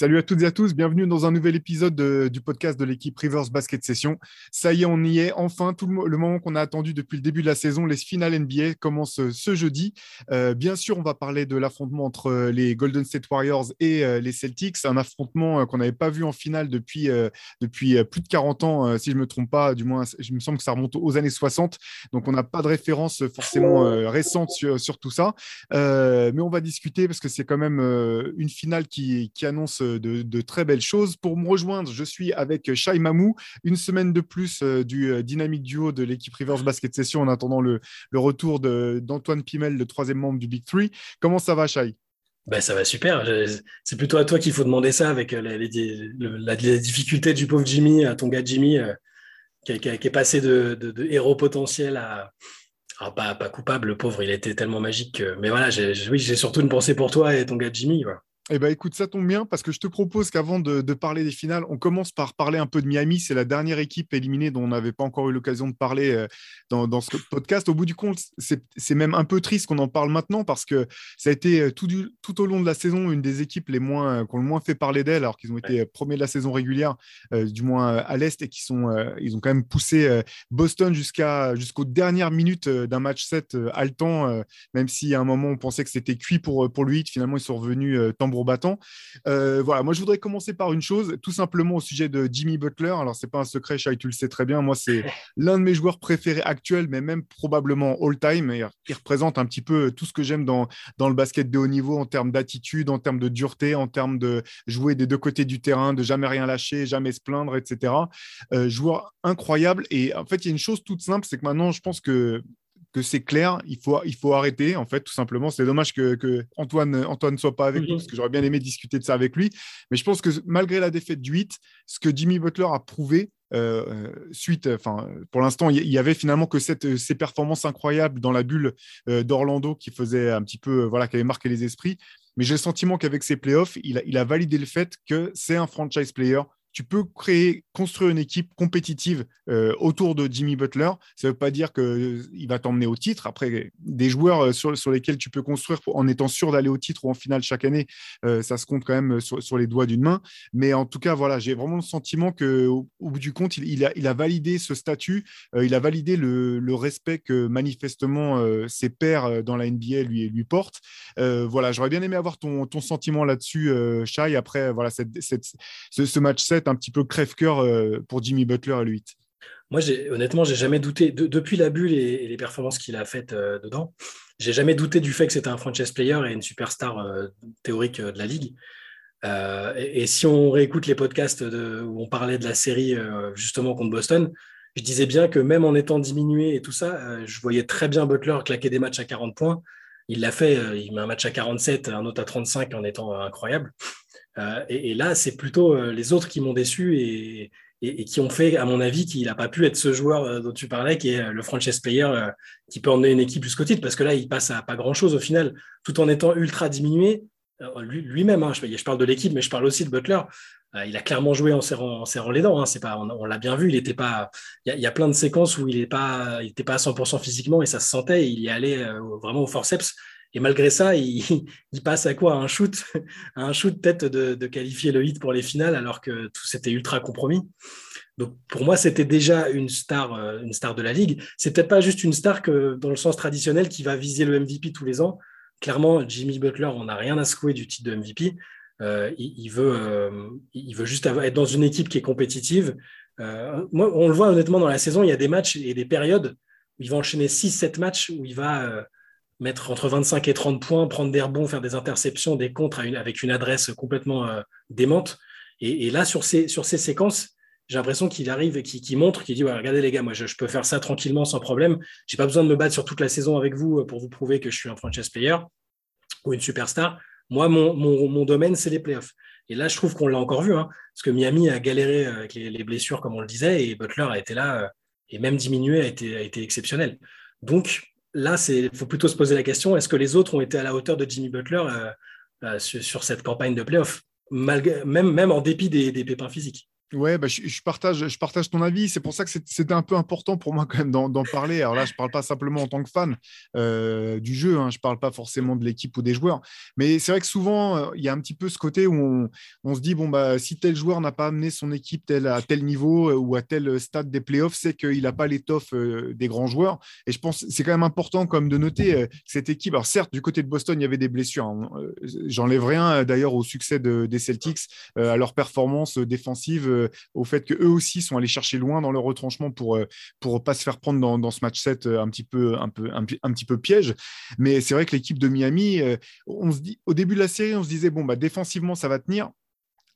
Salut à toutes et à tous, bienvenue dans un nouvel épisode du podcast de l'équipe Rivers Basket Session. Ça y est, on y est enfin, tout le, moment qu'on a attendu depuis le début de la saison. Les finales NBA commencent euh, ce jeudi. Euh, bien sûr, on va parler de l'affrontement entre euh, les Golden State Warriors et les Celtics, un affrontement qu'on n'avait pas vu en finale depuis, depuis plus de 40 ans, si je ne me trompe pas, du moins, je me semble que ça remonte aux années 60. Donc, on n'a pas de référence forcément récente sur, tout ça. mais on va discuter parce que c'est quand même une finale qui, qui annonce de, très belles choses. Pour me rejoindre, je suis avec Shai Mamou, une semaine de plus euh, du euh, dynamique duo de l'équipe Rivers Basket Session en attendant le, retour d'Antoine Pimel, le troisième membre du Big Three. Comment ça va, Shai? Ben, ça va super. C'est plutôt à toi qu'il faut demander ça avec euh, les, la, difficulté du pauvre Jimmy, à ton gars Jimmy, qui, est passé de, héros potentiel à, pas, pas, coupable. Le pauvre, il était tellement magique. Mais voilà, oui, j'ai surtout une pensée pour toi et ton gars Jimmy. Eh bien, écoute, ça tombe bien parce que je te propose qu'avant de, parler des finales, on commence par parler un peu de Miami. C'est la dernière équipe éliminée dont on n'avait pas encore eu l'occasion de parler euh, dans, ce podcast. Au bout du compte, c'est même un peu triste qu'on en parle maintenant parce que ça a été euh, tout, tout au long de la saison une des équipes les moins, qui ont le moins fait parler d'elle, alors qu'ils ont été premiers de la saison régulière, euh, du moins à l'Est, et qui sont, ils ont quand même poussé Boston jusqu'à jusqu'aux dernières minutes d'un match 7 haletant, même si à un moment on pensait que c'était cuit pour, pour lui. Finalement, ils sont revenus tambour battant. Euh, voilà, moi je voudrais commencer par une chose, tout simplement au sujet de Jimmy Butler. Alors c'est pas un secret, Shai, tu le sais très bien. Moi c'est l'un de mes joueurs préférés actuels, mais même probablement all-time. Il représente un petit peu tout ce que j'aime dans, dans le basket de haut niveau en termes d'attitude, en termes de dureté, en termes de jouer des deux côtés du terrain, de jamais rien lâcher, jamais se plaindre, etc. Euh, joueur incroyable. Et en fait, il y a une chose toute simple, c'est que maintenant, je pense que que c'est clair, il faut, il faut arrêter, en fait, tout simplement. C'est dommage que, Antoine, Antoine ne soit pas avec nous, mhm. parce que j'aurais bien aimé discuter de ça avec lui. Mais je pense que malgré la défaite du 8, ce que Jimmy Butler a prouvé, euh, euh, suite, enfin, pour l'instant, il y avait finalement que cette, ces performances incroyables dans la bulle euh, d'Orlando qui faisait un petit peu, voilà, qui avait marqué les esprits. Mais j'ai le sentiment qu'avec ses playoffs, il il a validé le fait que c'est un franchise player tu peux créer, construire une équipe compétitive euh, autour de Jimmy Butler. Ça ne veut pas dire qu'il euh, va t'emmener au titre. Après, des joueurs euh, sur, lesquels tu peux construire en étant sûr d'aller au titre ou en finale chaque année, ça se compte quand même sur, les doigts d'une main. Mais en tout cas, voilà, j'ai vraiment le sentiment qu'au au bout du compte, il, a, validé ce statut, il a validé le, respect que manifestement ses pairs dans la NBA lui, portent. voilà, j'aurais bien aimé avoir ton, sentiment là-dessus, Shai. Après, voilà, ce match 7 un petit peu crève-cœur euh, pour Jimmy Butler à lui. Moi, honnêtement, j'ai jamais douté, depuis la bulle et, les performances qu'il a faites euh, dedans, j'ai jamais douté du fait que c'était un franchise player et une superstar euh, théorique de la ligue. et, si on réécoute les podcasts où on parlait de la série justement contre Boston, je disais bien que même en étant diminué et tout ça, je voyais très bien Butler claquer des matchs à 40 points. Il l'a fait, il met un match à 47, un autre à 35 en étant incroyable. Euh, et, là, c'est plutôt euh, les autres qui m'ont déçu et, qui ont fait, à mon avis, qu'il n'a pas pu être ce joueur euh, dont tu parlais, qui est le franchise player qui peut emmener une équipe jusqu'au titre, parce que là, il passe à pas grand-chose au final, tout en étant ultra diminué. Lui-même, hein, je, parle de l'équipe, mais je parle aussi de Butler. il a clairement joué en serrant, les dents. Hein, pas, on, l'a bien vu. Il était pas. Il y, a, plein de séquences où il n'était pas, pas à 100% physiquement et ça se sentait. il y allait vraiment au forceps. Et malgré ça, il, passe à quoi? Un shoot, un shoot tête de, qualifier le hit pour les finales, alors que tout s'était ultra compromis. Donc pour moi, c'était déjà une star, euh, une star de la ligue. C'est peut-être pas juste une star que dans le sens traditionnel qui va viser le MVP tous les ans. Clairement, Jimmy Butler, on n'a rien à secouer du titre de MVP. Euh, il, veut, euh, il veut juste être dans une équipe qui est compétitive. moi, on le voit honnêtement dans la saison, il y a des matchs et des périodes où il va enchaîner 6-7 matchs où il va mettre entre 25 et 30 points, prendre des rebonds, faire des interceptions, des contres avec une adresse complètement euh, démente. Et, là, sur ces, sur ces séquences, j'ai l'impression qu'il arrive et qu'il montre, qu'il dit Regardez les gars, moi je, peux faire ça tranquillement, sans problème. Je n'ai pas besoin de me battre sur toute la saison avec vous euh, pour vous prouver que je suis un franchise player ou une superstar. Moi, mon, mon, domaine, c'est les playoffs. Et là, je trouve qu'on l'a encore vu, hein, parce que Miami a galéré avec les, blessures, comme on le disait, et Butler a été là, euh, et même diminué, a été, a été exceptionnel. Donc, là, il faut plutôt se poser la question est-ce que les autres ont été à la hauteur de Jimmy Butler euh, euh, sur, cette campagne de playoff, même, même en dépit des, pépins physiques? Ouais, bah, je, partage, je partage ton avis. C'est pour ça que c'était un peu important pour moi quand même d'en parler. Alors là, je ne parle pas simplement en tant que fan euh, du jeu, hein. je ne parle pas forcément de l'équipe ou des joueurs. Mais c'est vrai que souvent, euh, il y a un petit peu ce côté où on, se dit, bon, bah, si tel joueur n'a pas amené son équipe tel, à tel niveau euh, ou à tel stade des playoffs, c'est qu'il n'a pas l'étoffe des grands joueurs. Et je pense c'est quand même important comme de noter cette équipe. Alors certes, du côté de Boston, il y avait des blessures. Hein. J'enlève rien d'ailleurs au succès des Celtics, à leur performance défensive au fait qu'eux aussi sont allés chercher loin dans leur retranchement pour euh, pas se faire prendre dans, ce match 7 euh, un petit peu, un peu, un, petit peu piège. Mais c'est vrai que l'équipe de Miami, on se dit, au début de la série, on se disait, bon, bah, défensivement, ça va tenir.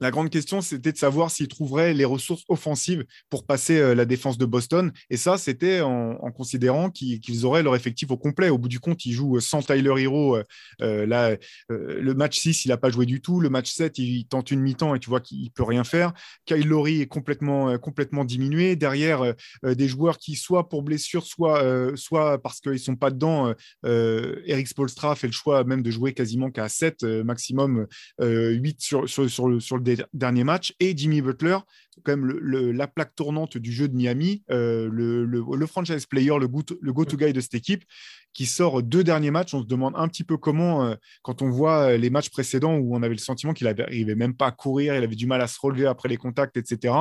La grande question, c'était de savoir s'ils trouveraient les ressources offensives pour passer euh, la défense de Boston. Et ça, c'était en, considérant qu'ils auraient leur effectif au complet. Au bout du compte, ils jouent sans Tyler Hero. Euh, là, euh, le match 6, il n'a pas joué du tout. Le match 7, il, tente une mi-temps et tu vois qu'il peut rien faire. Kyle Lowry est complètement, complètement diminué. Derrière, des joueurs qui, soit pour blessure, soit, soit parce qu'ils ne sont pas dedans, Eric Spolstra fait le choix même de jouer quasiment qu'à 7, maximum 8 sur, sur, sur, le, sur le derniers matchs, et Jimmy Butler, quand même la plaque tournante du jeu de Miami, euh, le, franchise player, le go-to guy de cette équipe, qui sort deux derniers matchs. On se demande un petit peu comment, euh, quand on voit euh, les matchs précédents où on avait le sentiment qu'il n'arrivait même pas à courir, il avait du mal à se relever après les contacts, etc.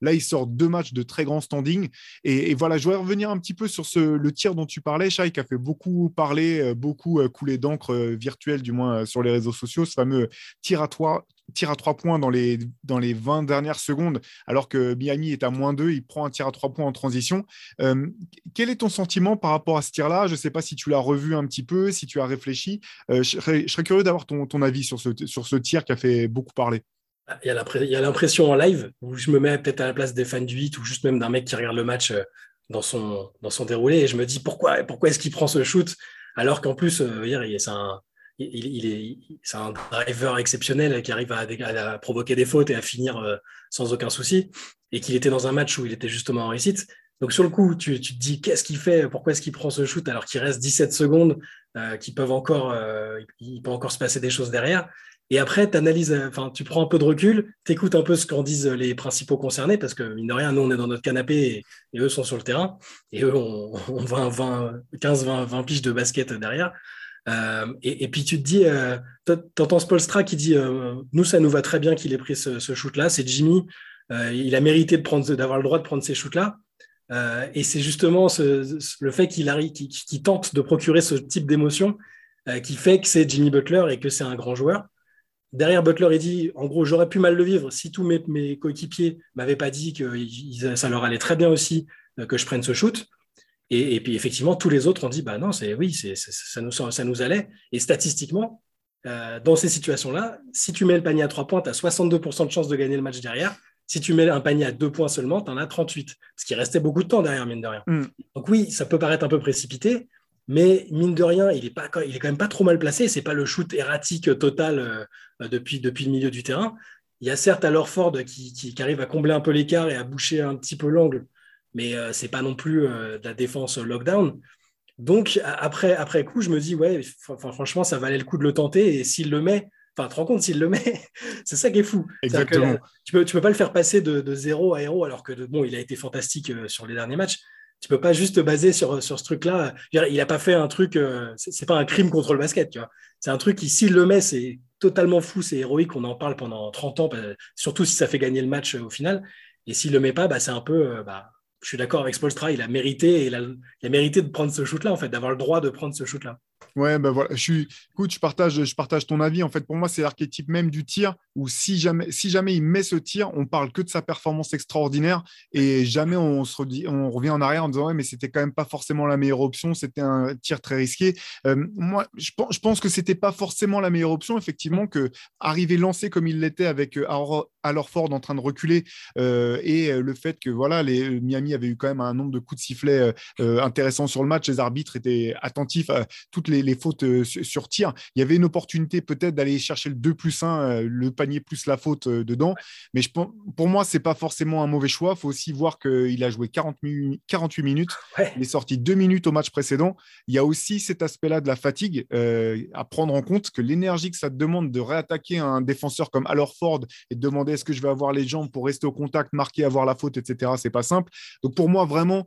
Là, il sort deux matchs de très grand standing. Et, voilà, je voudrais revenir un petit peu sur le tir dont tu parlais, Shai, qui a fait beaucoup parler, beaucoup couler d'encre virtuelle, du moins sur les réseaux sociaux, ce fameux tir à, toi, tir à trois points dans les, dans les 20 dernières secondes, alors que Miami est à moins 2, il prend un tir à trois points en transition. Euh, quel est ton sentiment par rapport à ce tir-là? Je ne sais pas si tu l'as revu un petit peu, si tu as réfléchi. Euh, je, serais, curieux d'avoir ton, ton, avis sur ce, sur ce tir qui a fait beaucoup parler. Il y a l'impression en live où je me mets peut-être à la place des fans du 8 ou juste même d'un mec qui regarde le match euh, dans son, dans son déroulé et je me dis pourquoi, pourquoi est-ce qu'il prend ce shoot? Alors qu'en plus, c'est un, il, est, c'est un driver exceptionnel qui arrive à, provoquer des fautes et à finir euh, sans aucun souci, et qu'il était dans un match où il était justement en réussite. Donc sur le coup, tu, te dis qu'est-ce qu'il fait, pourquoi est-ce qu'il prend ce shoot alors qu'il reste 17 secondes, euh, peuvent encore, euh, il peut encore se passer des choses derrière? Et après, analyses, enfin, tu prends un peu de recul, tu écoutes un peu ce qu'en disent les principaux concernés, parce que mine de rien, nous, on est dans notre canapé et, eux sont sur le terrain, et eux ont, 20, 15, 20, 20 piges de basket derrière. Euh, et, puis tu te dis, euh, tu entends Spolstra qui dit euh, Nous, ça nous va très bien qu'il ait pris ce, shoot-là. C'est Jimmy. il a mérité d'avoir le droit de prendre ces shoots-là. et c'est justement le fait qu'il qu tente de procurer ce type d'émotion qui fait que c'est Jimmy Butler et que c'est un grand joueur. Derrière Butler, il dit En gros, j'aurais pu mal le vivre si tous mes, mes coéquipiers m'avaient pas dit que ça leur allait très bien aussi que je prenne ce shoot. Et, puis effectivement, tous les autres ont dit, bah non, c'est oui, c'est, ça, nous, ça nous allait. Et statistiquement, euh, dans ces situations-là, si tu mets le panier à trois points, tu as 62% de chances de gagner le match derrière. Si tu mets un panier à deux points seulement, tu en as 38. Parce qu'il restait beaucoup de temps derrière, mine de rien. Mm. Donc oui, ça peut paraître un peu précipité, mais mine de rien, il est, pas, il est quand même pas trop mal placé. C'est pas le shoot erratique total euh, depuis, depuis le milieu du terrain. Il y a certes alors Ford qui, qui, qui arrive à combler un peu l'écart et à boucher un petit peu l'angle mais euh, c'est pas non plus euh, de la défense lockdown. Donc après, après coup, je me dis, ouais, franchement, ça valait le coup de le tenter. Et s'il le met, enfin, tu te rends compte, s'il le met, c'est ça qui est fou. Exactement. tu peux, tu peux pas le faire passer de, de 0 à héros, alors que bon, il a été fantastique euh, sur les derniers matchs. Tu peux pas juste te baser sur, sur ce truc-là. Il a pas fait un truc, c'est pas un crime contre le basket, tu vois. C'est un truc qui, s'il le met, c'est totalement fou, c'est héroïque, on en parle pendant 30 ans, bah, surtout si ça fait gagner le match au final. Et s'il le met pas, bah, c'est un peu, bah, je suis d'accord avec Spolstra, il a mérité, il a, mérité de prendre ce shoot-là, en fait, d'avoir le droit de prendre ce shoot-là. Ouais, ben voilà. Je écoute, je partage, je partage ton avis. En fait, pour moi, c'est l'archétype même du tir où si jamais, il met ce tir, on parle que de sa performance extraordinaire et jamais on revient en arrière en disant ouais, mais c'était quand même pas forcément la meilleure option. C'était un tir très risqué. Euh, moi, je pense, que c'était pas forcément la meilleure option. Effectivement, que arriver lancé comme il l'était avec euh, alors Ford en train de reculer euh, et le fait que voilà, les Miami avait eu quand même un nombre de coups de sifflet intéressants sur le match. Les arbitres étaient attentifs à toutes les, les fautes sur tir. Il y avait une opportunité peut-être d'aller chercher le 2 plus 1, le plus la faute dedans. Mais je, pour moi, c'est pas forcément un mauvais choix. Il faut aussi voir qu'il a joué 40 48 minutes. Il est sorti deux minutes au match précédent. Il y a aussi cet aspect-là de la fatigue à prendre en compte que l'énergie que ça te demande de réattaquer un défenseur comme Ford et de demander est-ce que je vais avoir les jambes pour rester au contact, marquer, avoir la faute, etc. C'est pas simple. Donc pour moi, vraiment,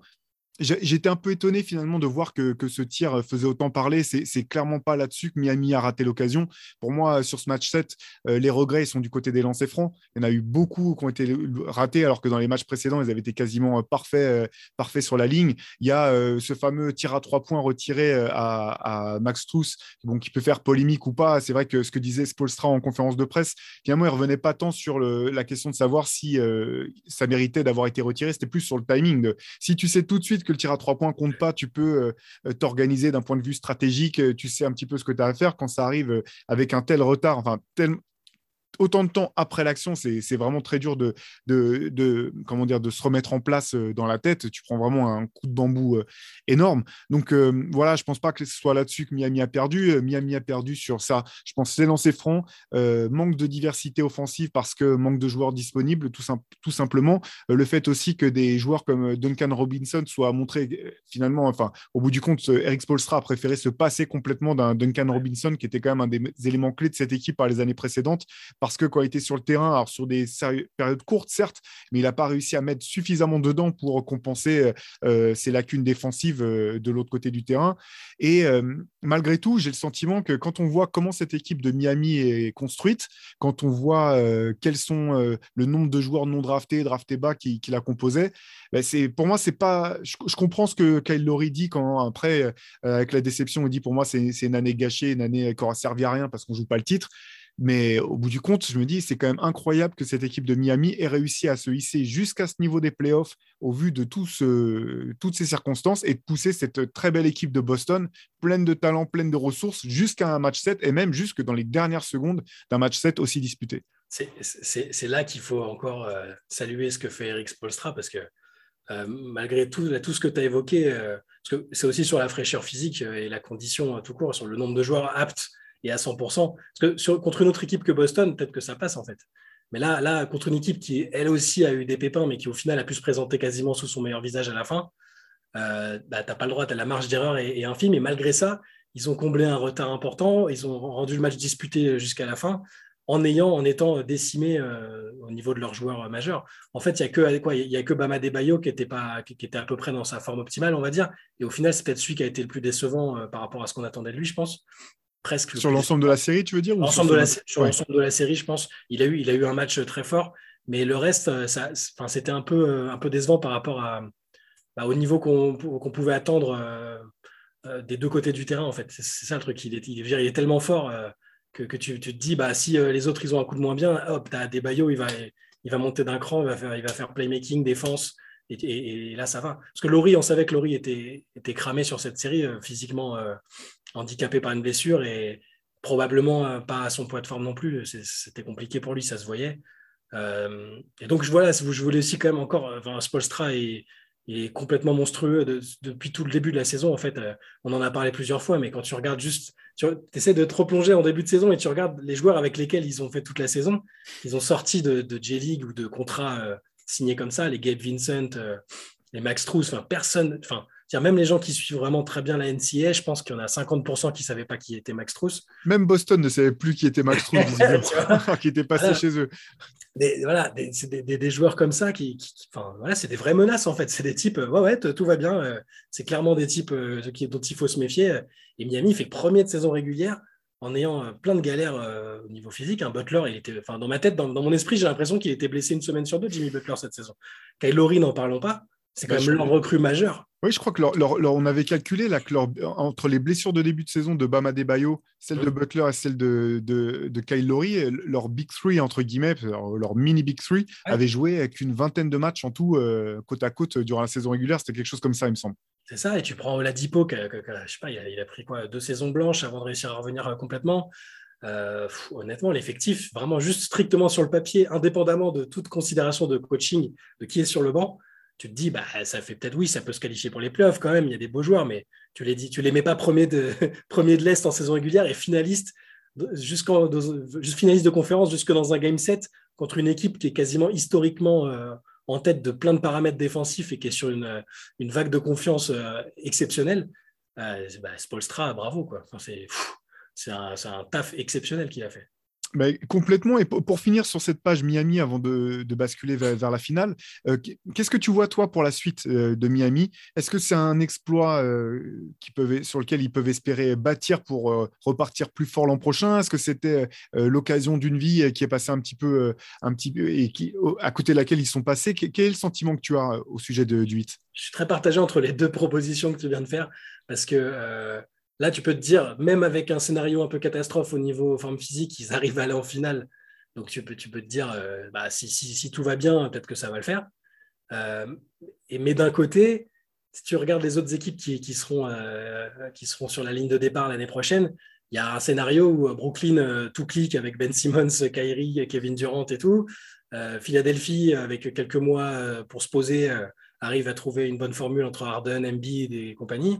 J'étais un peu étonné finalement de voir que, ce tir faisait autant parler. C'est clairement pas là-dessus que Miami a raté l'occasion. Pour moi, sur ce match 7, euh, les regrets sont du côté des lancers francs. Il y en a eu beaucoup qui ont été ratés, alors que dans les matchs précédents, ils avaient été quasiment euh, parfaits, euh, parfaits sur la ligne. Il y a ce fameux tir à trois points retiré à, Max Truss, bon, qui peut faire polémique ou pas. C'est vrai que ce que disait Spolstra en conférence de presse, finalement, il revenait pas tant sur la question de savoir si ça méritait d'avoir été retiré. C'était plus sur le timing. Si tu sais tout de suite que le tir à trois points compte pas, tu peux euh, t'organiser d'un point de vue stratégique, euh, tu sais un petit peu ce que tu as à faire. Quand ça arrive euh, avec un tel retard, enfin, tel, autant de temps après l'action, c'est vraiment très dur de, de, comment dire, de se remettre en place euh, dans la tête. Tu prends vraiment un coup de bambou euh, énorme. Donc euh, voilà, je pense pas que ce soit là-dessus que Miami a perdu. Miami a perdu sur ça. Je pense c'est lancé franc, manque de diversité offensive parce que manque de joueurs disponibles, tout, tout simplement. le fait aussi que des joueurs comme Duncan Robinson soient montrés finalement, enfin, au bout du compte, Eric Spolstra a préféré se passer complètement d'un Duncan Robinson qui était quand même un des éléments clés de cette équipe par les années précédentes parce que quand il était sur le terrain, alors sur des périodes courtes, certes, mais il n'a pas réussi à mettre suffisamment dedans pour compenser euh, ses lacunes défensives euh, de l'autre côté du terrain. Et euh, malgré tout, j'ai le sentiment que quand on voit comment cette équipe de Miami est construite, quand on voit quels sont le nombre de joueurs non draftés, draftés bas qui, la composaient, ben pour moi, c'est pas. Je, comprends ce que Kyle Lowry dit quand après, avec la déception, il dit pour moi, c'est, une année gâchée, une année qui aura servi à rien parce qu'on joue pas le titre. Mais au bout du compte, je me dis, c'est quand même incroyable que cette équipe de Miami ait réussi à se hisser jusqu'à ce niveau des playoffs au vu de tout toutes ces circonstances et de pousser cette très belle équipe de Boston, pleine de talent, pleine de ressources, jusqu'à un match 7 et même jusque dans les dernières secondes d'un match 7 aussi disputé. C'est là qu'il faut encore euh, saluer ce que fait Eric Spolstra parce que euh, malgré tout, tout ce que tu as évoqué, euh, c'est aussi sur la fraîcheur physique et la condition tout court, sur le nombre de joueurs aptes et à 100%. Parce que contre une autre équipe que Boston, peut-être que ça passe en fait. Mais là, là, contre une équipe qui, elle aussi, a eu des pépins, mais qui au final a pu se présenter quasiment sous son meilleur visage à la fin, euh, bah, tu n'as pas le droit, tu la marge d'erreur est, infime. Et malgré ça, ils ont comblé un retard important, ils ont rendu le match disputé jusqu'à la fin, en ayant, en étant décimés euh, au niveau de leurs joueurs majeurs. En fait, il n'y a que y a que Bama Debayo qui était pas, qui, était à peu près dans sa forme optimale, on va dire. Et au final, c'est peut-être celui qui a été le plus décevant euh, par rapport à ce qu'on attendait de lui, je pense presque. Sur l'ensemble de la série, tu veux dire de la, Sur l'ensemble de la série, je pense. Il a, eu, il a eu un match très fort, mais le reste, euh, c'était un peu, euh, un peu décevant par rapport à, bah, au niveau qu'on pouvait attendre euh, des deux côtés du terrain, en fait. C'est ça le truc. Il est, il est, tellement fort que, que tu, tu, te dis, bah, si les autres, ils ont un coup de moins bien, hop, tu as des baillots, il va, il va monter d'un cran, il va, faire, il va faire playmaking, défense. Et, là, ça va. Parce que Laurie, on savait que Laurie était, était cramé sur cette série, physiquement handicapé par une blessure et probablement euh, pas à son poids de forme non plus. C'était compliqué pour lui, ça se voyait. Euh, et donc voilà, je voulais aussi quand même encore, euh, enfin, Spolstra est, est complètement monstrueux depuis tout le début de la saison. En fait, on en a parlé plusieurs fois, mais quand tu regardes juste, tu essaies de te replonger en début de saison et tu regardes les joueurs avec lesquels ils ont fait toute la saison. Ils ont sorti de, de J-League ou de contrats signés comme ça, les Gabe Vincent, les Max Truss, enfin personne, enfin même les gens qui suivent vraiment très bien la NCA, je pense qu'il y en a 50% qui ne savaient pas qui était Max Truss. Même Boston ne savait plus qui était Max Truss, qui était passé chez eux. voilà, c'est des, joueurs comme ça qui, enfin, voilà, c'est des vraies menaces en fait. C'est des types, ouais, ouais, tout va bien. Euh, c'est clairement des types euh, dont il faut se méfier. Et Miami fait premier de saison régulière en ayant euh, plein de galères au niveau physique. Un Butler, il était, enfin, dans ma tête, dans, mon esprit, j'ai l'impression qu'il était blessé une semaine sur deux, Jimmy Butler cette saison. Kyle Lowry, n'en parlons pas. C'est quand bah, même leur recrue majeur. Oui, je crois que on avait calculé là, que entre les blessures de début de saison de Bama Bayo, celle de Butler et celle de, de, Kyle Lowry, leur Big Three, entre guillemets, leur, mini Big Three, avait joué avec une vingtaine de matchs en tout, euh, côte à côte, durant la saison régulière. C'était quelque chose comme ça, il me semble. C'est ça, et tu prends Oladipo, qui, je sais pas, il a, pris quoi, deux saisons blanches avant de réussir à revenir euh, complètement. Euh, honnêtement, l'effectif, vraiment juste strictement sur le papier, indépendamment de toute considération de coaching, de qui est sur le banc, tu te dis, bah, ça fait peut-être, oui, ça peut se qualifier pour les playoffs quand même, il y a des beaux joueurs, mais tu les dis, tu les mets pas premier de, l'Est en saison régulière et finaliste jusqu'en finaliste de conférence, jusque dans un game set contre une équipe qui est quasiment historiquement en tête de plein de paramètres défensifs et qui est sur une, vague de confiance exceptionnelle. Euh, bah, Spolstra, bravo. C'est un, taf exceptionnel qu'il a fait complètement. Et pour, finir sur cette page Miami, avant de, basculer vers, la finale, euh, qu'est-ce que tu vois, toi, pour la suite euh, de Miami? Est-ce que c'est un exploit euh, sur lequel ils peuvent espérer bâtir pour repartir plus fort l'an prochain? Est-ce que c'était l'occasion d'une vie qui est passée un petit peu, et qui, à côté de laquelle ils sont passés? Quel est le sentiment que tu as au sujet de, du 8 Je suis très partagé entre les deux propositions que tu viens de faire parce que Là, tu peux te dire, même avec un scénario un peu catastrophe au niveau forme physique, ils arrivent à aller en finale. Donc, tu peux, tu peux te dire, euh, bah, si, tout va bien, peut-être que ça va le faire. Euh, et, mais d'un côté, si tu regardes les autres équipes qui, seront, euh, qui seront sur la ligne de départ l'année prochaine, il y a un scénario où Brooklyn tout clique avec Ben Simmons, Kyrie, Kevin Durant et tout. Philadelphie, avec quelques mois pour se poser, arrive à trouver une bonne formule entre Harden, Embiid et compagnie.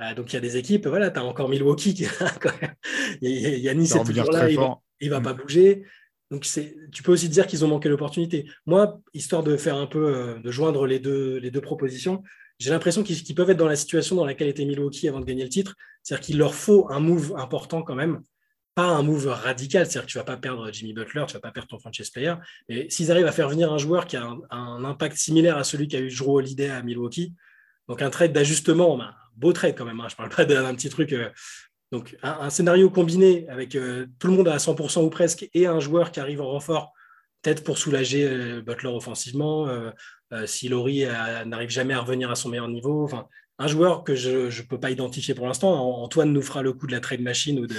Euh, donc il y a des équipes, voilà, tu as encore Milwaukee qui Yannis est toujours là, il ne va, mm. pas bouger. Donc tu peux aussi dire qu'ils ont manqué l'opportunité. Moi, histoire de faire un peu, euh, de joindre les deux, les deux propositions, j'ai l'impression qu'ils peuvent être dans la situation dans laquelle était Milwaukee avant de gagner le titre. C'est-à-dire qu'il leur faut un move important quand même, pas un move radical. C'est-à-dire que tu ne vas pas perdre Jimmy Butler, tu ne vas pas perdre ton franchise player. Mais s'ils arrivent à faire venir un joueur qui a un, impact similaire à celui qu'a eu Drew Holiday à Milwaukee, donc un trade d'ajustement, ben, beau trade quand même. Hein. Je parle pas d'un petit truc. Euh, donc, un, scénario combiné avec euh, tout le monde à 100% ou presque et un joueur qui arrive en renfort, peut-être pour soulager euh, Butler offensivement, si Laurie n'arrive jamais à revenir à son meilleur niveau. Enfin, un joueur que je ne peux pas identifier pour l'instant. Antoine nous fera le coup de la trade machine ou, de,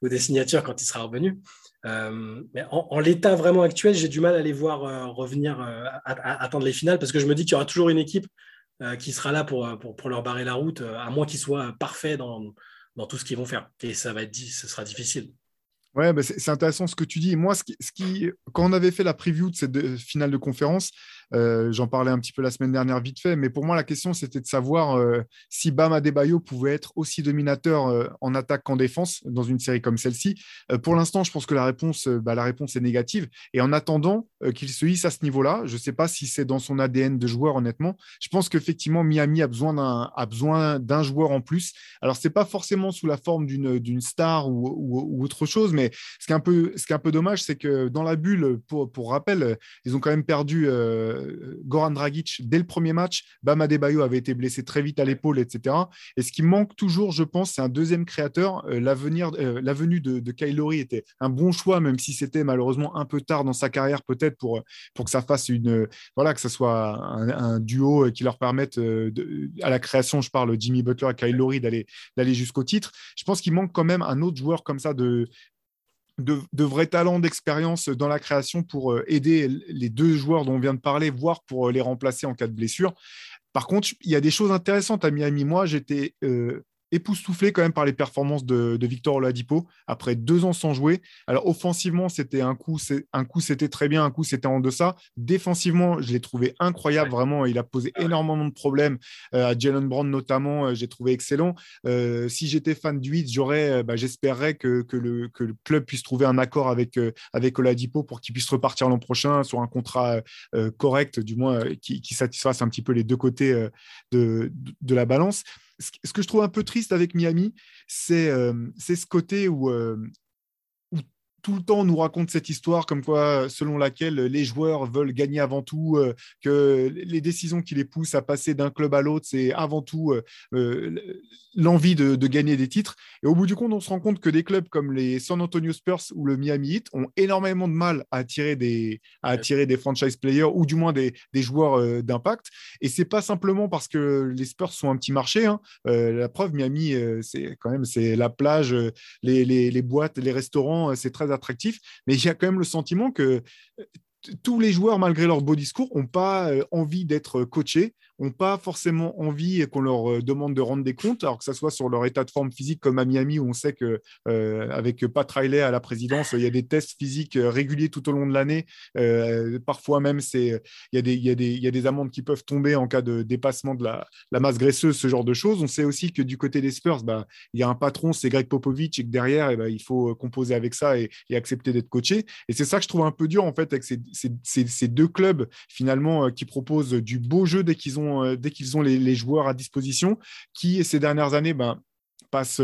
ou des signatures quand il sera revenu. mais en, l'état vraiment actuel, j'ai du mal à les voir revenir, à, attendre les finales parce que je me dis qu'il y aura toujours une équipe euh, qui sera là pour, pour, pour, leur barrer la route, euh, à moins qu'ils soient parfaits dans, dans tout ce qu'ils vont faire. Et ça va être, sera difficile. Ouais, bah, c'est intéressant ce que tu dis. Moi, ce qui, quand on avait fait la preview de cette finale de conférence, euh, j'en parlais un petit peu la semaine dernière vite fait, mais pour moi, la question, c'était de savoir euh, si Bam Adebayo pouvait être aussi dominateur euh, en attaque qu'en défense dans une série comme celle-ci. pour l'instant, je pense que la réponse, bah, la réponse est négative. Et en attendant qu'il se hisse à ce niveau-là, je ne sais pas si c'est dans son ADN de joueur, honnêtement. Je pense qu'effectivement, Miami a besoin d'un, a besoin d'un joueur en plus. Alors, ce n'est pas forcément sous la forme d'une, star ou, autre chose, mais ce qui est un peu, ce qui est un peu dommage, c'est que dans la bulle, pour, pour rappel, ils ont quand même perdu Goran Dragic dès le premier match. Bam Adebayo avait été blessé très vite à l'épaule, etc. Et ce qui manque toujours, je pense, c'est un deuxième créateur. Euh, euh, la venue de, de Kyle était un bon choix, même si c'était malheureusement un peu tard dans sa carrière, peut-être pour, pour que ça fasse une. Voilà, que ça soit un, duo qui leur permette à la création, je parle Jimmy Butler et Kyle Lowry, d'aller jusqu'au titre. Je pense qu'il manque quand même un autre joueur comme ça de, de, vrais talents d'expérience dans la création pour euh, aider les deux joueurs dont on vient de parler, voire pour euh, les remplacer en cas de blessure. Par contre, il y a des choses intéressantes à Miami. Moi, j'étais euh, époustouflé quand même par les performances de, Victor Oladipo après deux ans sans jouer. Alors offensivement, c'était un coup, un coup c'était très bien, un coup c'était en deçà. Défensivement, je l'ai trouvé incroyable, vraiment. Il a posé énormément de problèmes euh, à Jalen Brown notamment. Euh, j'ai trouvé excellent. Euh, si j'étais fan du 8, j'aurais, bah, j'espérerais que, le, club puisse trouver un accord avec, avec Oladipo pour qu'il puisse repartir l'an prochain sur un contrat correct, du moins qui, satisfasse un petit peu les deux côtés de, de la balance ce que je trouve un peu triste avec Miami, c'est euh, ce côté où, euh, tout le temps on nous raconte cette histoire comme quoi, selon laquelle les joueurs veulent gagner avant tout, euh, que les décisions qui les poussent à passer d'un club à l'autre, c'est avant tout euh, euh, l'envie de, gagner des titres. Et au bout du compte, on se rend compte que des clubs comme les San Antonio Spurs ou le Miami Heat ont énormément de mal à attirer des, à attirer des franchise players ou du moins des, joueurs d'impact. Et c'est pas simplement parce que les Spurs sont un petit marché. Hein. la preuve, Miami, c'est quand même c'est la plage, les, les, les boîtes, les restaurants, c'est très attractif, mais il y a quand même le sentiment que euh, tous les joueurs, malgré leur beau discours, n'ont pas euh, envie d'être coachés, n'ont pas forcément envie qu'on leur demande de rendre des comptes, alors que ce soit sur leur état de forme physique comme à Miami où on sait que avec Pat Riley à la présidence, il y a des tests physiques réguliers tout au long de l'année. parfois même, il y, a des, y, y a des amendes qui peuvent tomber en cas de dépassement de la, masse graisseuse, ce genre de choses. On sait aussi que du côté des Spurs, bah, il y a un patron, c'est Greg Popovich, et que derrière, eh ben, il faut composer avec ça et, accepter d'être coaché. Et c'est ça que je trouve un peu dur en fait avec ces, ces, ces deux clubs finalement qui proposent du beau jeu dès qu'ils ont, dès qu'ils ont les, joueurs à disposition, qui ces dernières années ben, passent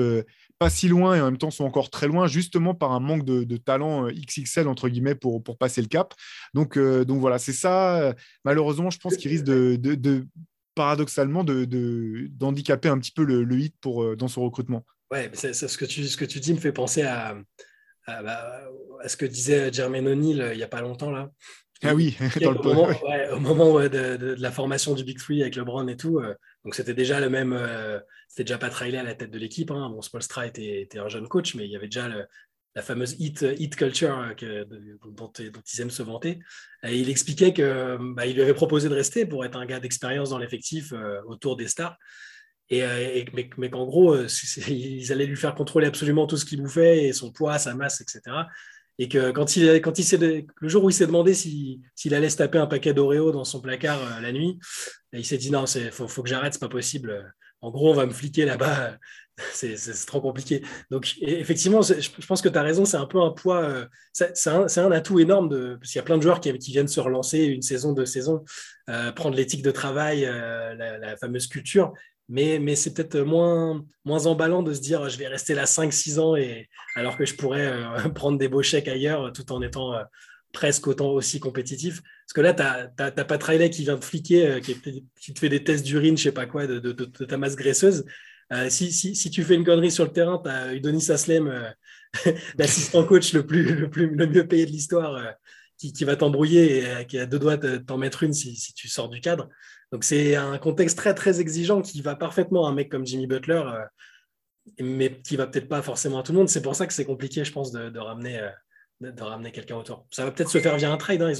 pas si loin et en même temps sont encore très loin, justement par un manque de, talent euh, XXL, entre guillemets, pour, passer le cap. Donc, euh, donc voilà, c'est ça, euh, malheureusement, je pense qu'il risque de, de, paradoxalement d'handicaper un petit peu le, hit pour, dans son recrutement. Ouais, ce, que tu, dis me fait penser à, à, bah, ce que disait Jermaine O'Neill il n'y a pas longtemps, là. Ah oui, dans le au, moment, au moment de, la formation du Big Three avec LeBron et tout, donc c'était déjà le même, c'était déjà pas trailé à la tête de l'équipe. Hein. Bon, Spolstra était, était, un jeune coach, mais il y avait déjà la fameuse hit, hit culture que, dont, ils aiment se vanter. Et il expliquait qu'il bah, lui avait proposé de rester pour être un gars d'expérience dans l'effectif autour des stars. Et, mais, mais qu'en gros, ils allaient lui faire contrôler absolument tout ce qu'il bouffait, et son poids, sa masse, etc. Et que quand il, quand il le jour où il s'est demandé s'il allait se taper un paquet d'Oreo dans son placard euh, la nuit, il s'est dit non, il faut, faut, que j'arrête, c'est pas possible. En gros, on va me fliquer là-bas, c'est trop compliqué. Donc, effectivement, je pense que tu as raison, c'est un peu un poids, euh, c'est un, atout énorme, de, parce qu'il y a plein de joueurs qui, qui, viennent se relancer une saison, deux saisons, euh, prendre l'éthique de travail, la, fameuse culture, mais, mais c'est peut-être moins, moins emballant de se dire je vais rester là 5-6 ans et, alors que je pourrais euh, prendre des beaux chèques ailleurs tout en étant euh, presque autant aussi compétitif. Parce que là, tu n'as pas Riley qui vient te fliquer, euh, qui, te fait des tests d'urine, je sais pas quoi, de, de, de, ta masse graisseuse. Si, si, si, tu fais une connerie sur le terrain, tu as Udonis Aslem, l'assistant coach le, plus, le, plus, le mieux payé de l'histoire, qui, qui, va t'embrouiller et qui a deux doigts de t'en mettre une si, si, tu sors du cadre. Donc c'est un contexte très très exigeant qui va parfaitement à un mec comme Jimmy Butler, euh, mais qui va peut-être pas forcément à tout le monde. C'est pour ça que c'est compliqué, je pense, de, ramener, euh, de, ramener quelqu'un autour. Ça va peut-être se faire via un trade. Hein.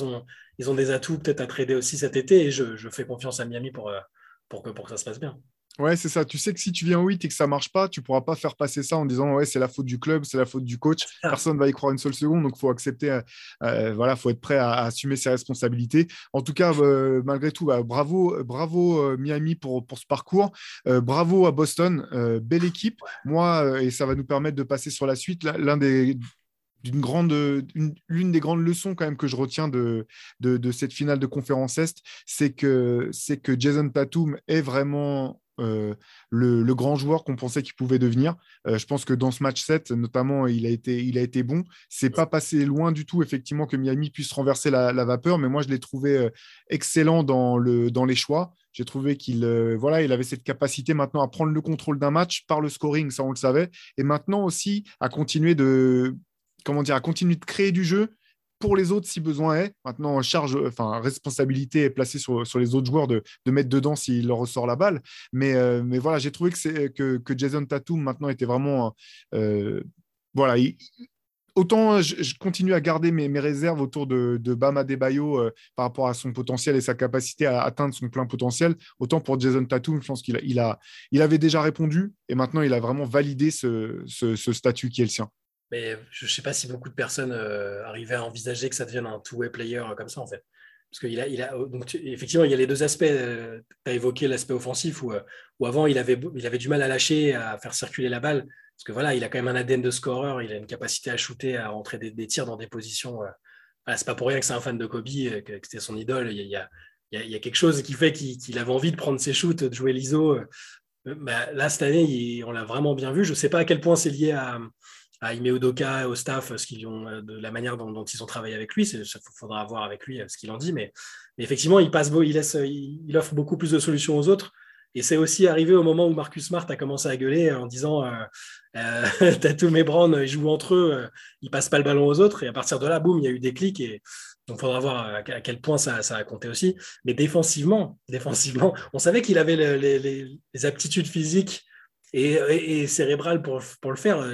Ils, ont, des atouts peut-être à trader aussi cet été et je, fais confiance à Miami pour, euh, pour, pour que ça se passe bien. Ouais, c'est ça. Tu sais que si tu viens en 8 et que ça marche pas, tu pourras pas faire passer ça en disant ouais, c'est la faute du club, c'est la faute du coach. Personne ne va y croire une seule seconde. Donc, il faut accepter, euh, euh, voilà, faut être prêt à, assumer ses responsabilités. En tout cas, euh, malgré tout, bah, bravo, bravo Miami pour, pour ce parcours. bravo à Boston. belle équipe. Moi, et ça va nous permettre de passer sur la suite. L'un des d'une grande, l'une des grandes leçons quand même que je retiens de, de, de cette finale de conférence Est, c'est que, c'est que Jason Tatum est vraiment euh, le, grand joueur qu'on pensait qu'il pouvait devenir. Euh, je pense que dans ce match 7, notamment, il a été, il a été bon. C'est pas passé loin du tout, effectivement, que Miami puisse renverser la, vapeur, mais moi, je l'ai trouvé euh, excellent dans, le, dans les choix. J'ai trouvé qu'il voilà, il avait cette capacité maintenant à prendre le contrôle d'un match par le scoring, ça on le savait, et maintenant aussi à continuer de comment dire, à continuer de créer du jeu pour les autres si besoin est. Maintenant, charge, enfin, responsabilité est placée sur, sur les autres joueurs de, de mettre dedans s'il leur ressort la balle. Mais, euh, mais voilà, j'ai trouvé que, que, que, Jason Tatum maintenant était vraiment. Euh, voilà, autant je, continue à garder mes, mes réserves autour de, de Bama Debayo euh, par rapport à son potentiel et sa capacité à atteindre son plein potentiel, autant pour Jason Tatum, je pense qu'il a, il avait déjà répondu et maintenant il a vraiment validé ce, ce statut qui est le sien. Mais je ne sais pas si beaucoup de personnes euh, arrivaient à envisager que ça devienne un two-way player euh, comme ça, en fait. Parce qu'il a, il a, donc, effectivement, il y a les deux aspects. Euh, tu as évoqué l'aspect offensif où, où, avant, il avait, il avait du mal à lâcher, à faire circuler la balle. Parce que voilà, il a quand même un ADN de scoreur, il a une capacité à shooter, à rentrer des, tirs dans des positions. Ce c'est pas pour rien que c'est un fan de Kobe, que, c'était son idole. Il y, a, il, y a, quelque chose qui fait qu'il, avait envie de prendre ses shoots, de jouer l'ISO. Bah, là, cette année, on l'a vraiment bien vu. Je ne sais pas à quel point c'est lié à, à Ime Udoka, au staff, ce qu'ils ont, euh, de la manière dont, ils ont travaillé avec lui. Il faudra voir avec lui euh, ce qu'il en dit. Mais, effectivement, il, passe, il, laisse, il, offre beaucoup plus de solutions aux autres. Et c'est aussi arrivé au moment où Marcus Smart a commencé à gueuler en disant euh, euh Tatum et Brown, ils jouent entre eux, ils passent pas le ballon aux autres. Et à partir de là, boum, il y a eu des clics. Et donc, il faudra voir à quel point ça, a compté aussi. Mais défensivement, défensivement on savait qu'il avait les, aptitudes physiques et, cérébrales pour, le faire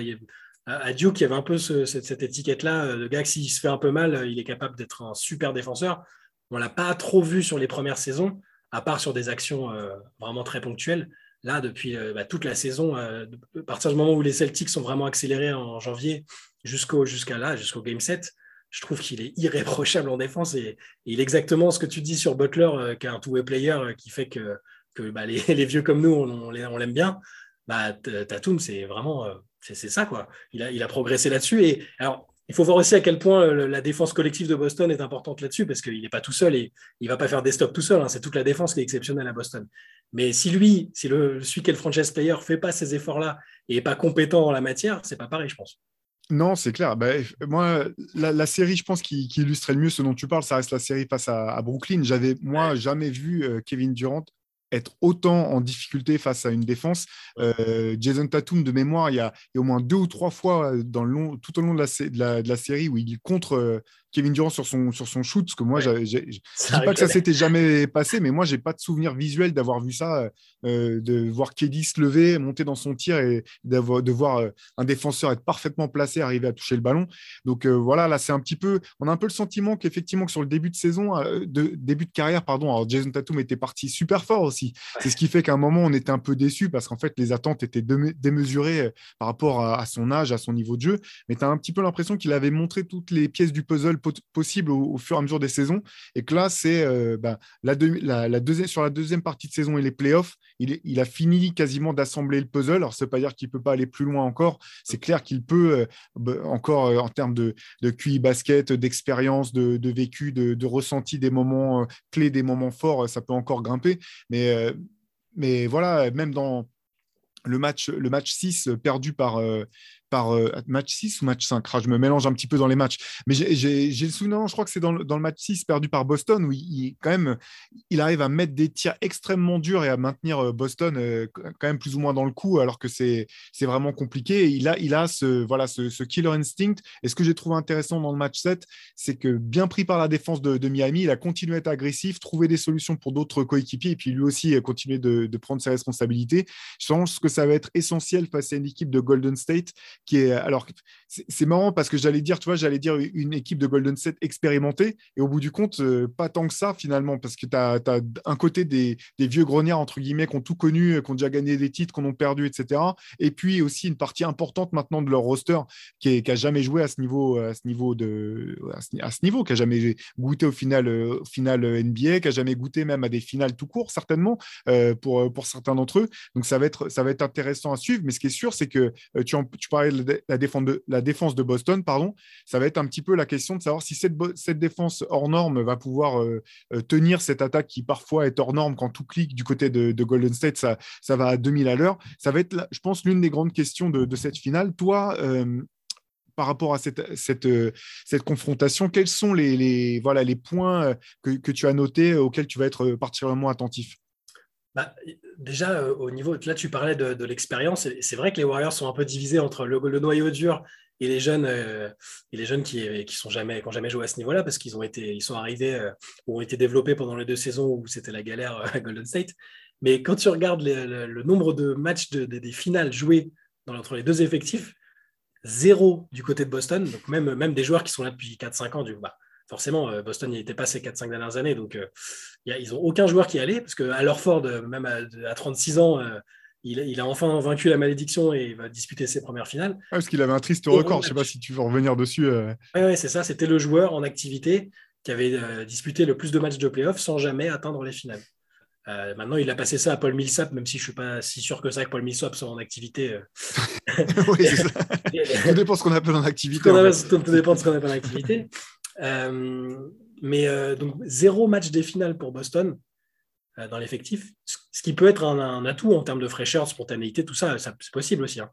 à Duke, il y avait un peu cette, étiquette-là, de gars que s'il se fait un peu mal, il est capable d'être un super défenseur. On ne l'a pas trop vu sur les premières saisons. à part sur des actions vraiment très ponctuelles. Là, depuis bah, toute la saison, à partir du moment où les Celtics sont vraiment accélérés en janvier jusqu'au jusqu'à là, jusqu'au Game 7, je trouve qu'il est irréprochable en défense et, il est exactement ce que tu dis sur Butler, qui est un two-way player qui fait que, bah, les, vieux comme nous, on, on l'aime bien. Bah, Tatum, c'est vraiment c'est ça quoi. Il a, il a progressé là-dessus et alors il faut voir aussi à quel point la défense collective de Boston est importante là-dessus, parce qu'il n'est pas tout seul et il ne va pas faire des stops tout seul. Hein. C'est toute la défense qui est exceptionnelle à Boston. Mais si lui, si le, celui qui est le franchise player, ne fait pas ces efforts-là et n'est pas compétent en la matière, c'est pas pareil, je pense. Non, c'est clair. Bah, moi, la, série, je pense, qui, illustrait le mieux ce dont tu parles, ça reste la série face à, Brooklyn. J'avais, moi, jamais vu euh, Kevin Durant être autant en difficulté face à une défense. Euh, Jason Tatum, de mémoire, il y, a, au moins deux ou trois fois long, tout au long de la, de la série où il contre euh, Kevin Durant sur son, sur son shoot, parce que moi, je ne dis pas que ça s'était jamais passé, mais moi, j'ai pas de souvenir visuel d'avoir vu ça, euh, de voir Kelly se lever, monter dans son tir et de voir euh, un défenseur être parfaitement placé, arriver à toucher le ballon. Donc euh, voilà, là, c'est un petit peu, on a un peu le sentiment qu'effectivement, que sur le début de saison, de, début de carrière, pardon, alors Jason Tatum était parti super fort aussi. C'est ce qui fait qu'à un moment, on était un peu déçu parce qu'en fait, les attentes étaient démesurées par rapport à, à, son âge, à son niveau de jeu. Mais tu as un petit peu l'impression qu'il avait montré toutes les pièces du puzzle possible au, fur et à mesure des saisons. Et que là, c'est euh, bah, la, deuxième, sur la deuxième partie de saison et les playoffs, il, a fini quasiment d'assembler le puzzle. Alors, ça ne veut pas dire qu'il ne peut pas aller plus loin encore. C'est clair qu'il peut euh, bah, encore, euh, en termes de, de QI basket, d'expérience, de, vécu, de, ressenti des moments clés, des moments forts, ça peut encore grimper. Mais, mais voilà, même dans le match, le match 6 perdu par, par euh, match 6 ou match 5 ah, Je me mélange un petit peu dans les matchs. Mais j'ai le souvenir, je crois que c'est dans, le match 6 perdu par Boston où il, quand même, il arrive à mettre des tirs extrêmement durs et à maintenir euh, Boston euh, quand même plus ou moins dans le coup alors que c'est vraiment compliqué. il a, il a ce, voilà, ce, killer instinct. Et ce que j'ai trouvé intéressant dans le match 7, c'est que bien pris par la défense de, Miami, il a continué à être agressif, trouver des solutions pour d'autres coéquipiers et puis lui aussi continuer de, de prendre ses responsabilités. Je pense que ça va être essentiel face à une équipe de Golden State qui est alors c'est marrant parce que j'allais dire, tu vois, j'allais dire une équipe de Golden State expérimentée et au bout du compte, euh, pas tant que ça finalement parce que tu as, un côté des, vieux grognards entre guillemets qui ont tout connu, qui ont déjà gagné des titres, qui ont perdu, etc. Et puis aussi une partie importante maintenant de leur roster qui, n'a jamais joué à ce niveau, à ce niveau de, à ce, niveau, qui a jamais goûté au final, euh, au NBA, qui a jamais goûté même à des finales tout court certainement euh, pour, pour certains d'entre eux. Donc ça va être, ça va être intéressant à suivre. Mais ce qui est sûr, c'est que tu, tu parlais la défense de, Boston, pardon, ça va être un petit peu la question de savoir si cette, défense hors norme va pouvoir euh, euh, tenir cette attaque qui parfois est hors norme quand tout clique du côté de, Golden State, ça, va à 2000 à l'heure. Ça va être, je pense, l'une des grandes questions de, cette finale. Toi, euh, par rapport à cette, confrontation, quels sont les, points que, tu as notés auxquels tu vas être particulièrement attentif? Bah, déjà, euh, au niveau, là, tu parlais de, l'expérience. C'est vrai que les Warriors sont un peu divisés entre le, noyau dur et les jeunes, euh, et les jeunes qui, qui sont jamais, jamais joué à ce niveau-là parce qu'ils ont été, ils sont arrivés euh, ou ont été développés pendant les deux saisons où c'était la galère à Golden State. Mais quand tu regardes le, nombre de matchs des finales joués entre les deux effectifs, zéro du côté de Boston. Donc même, même des joueurs qui sont là depuis 4-5 ans, du, bah, forcément, euh, Boston n'y était pas ces 4-5 dernières années. Donc, euh, ils n'ont aucun joueur qui allait, parce qu'à Lorford, euh, même à, 36 ans, il, a enfin vaincu la malédiction et il va disputer ses premières finales. parce qu'il avait un triste record. Je ne sais pas si tu veux revenir dessus. Oui, c'est ça. C'était le joueur en activité qui avait disputé le plus de matchs de playoff sans jamais atteindre les finales. maintenant, il a passé ça à Paul Millsap, même si je ne suis pas si sûr que ça que Paul Millsap soit en activité. oui, c'est ça. Tout dépend de ce qu'on appelle en activité. Tout, dépend de ce qu'on appelle en activité. Euh, mais euh, donc, zéro match des finales pour Boston euh, dans l'effectif, ce qui peut être un, atout en termes de fraîcheur, de spontanéité, tout ça, c'est possible aussi. Hein.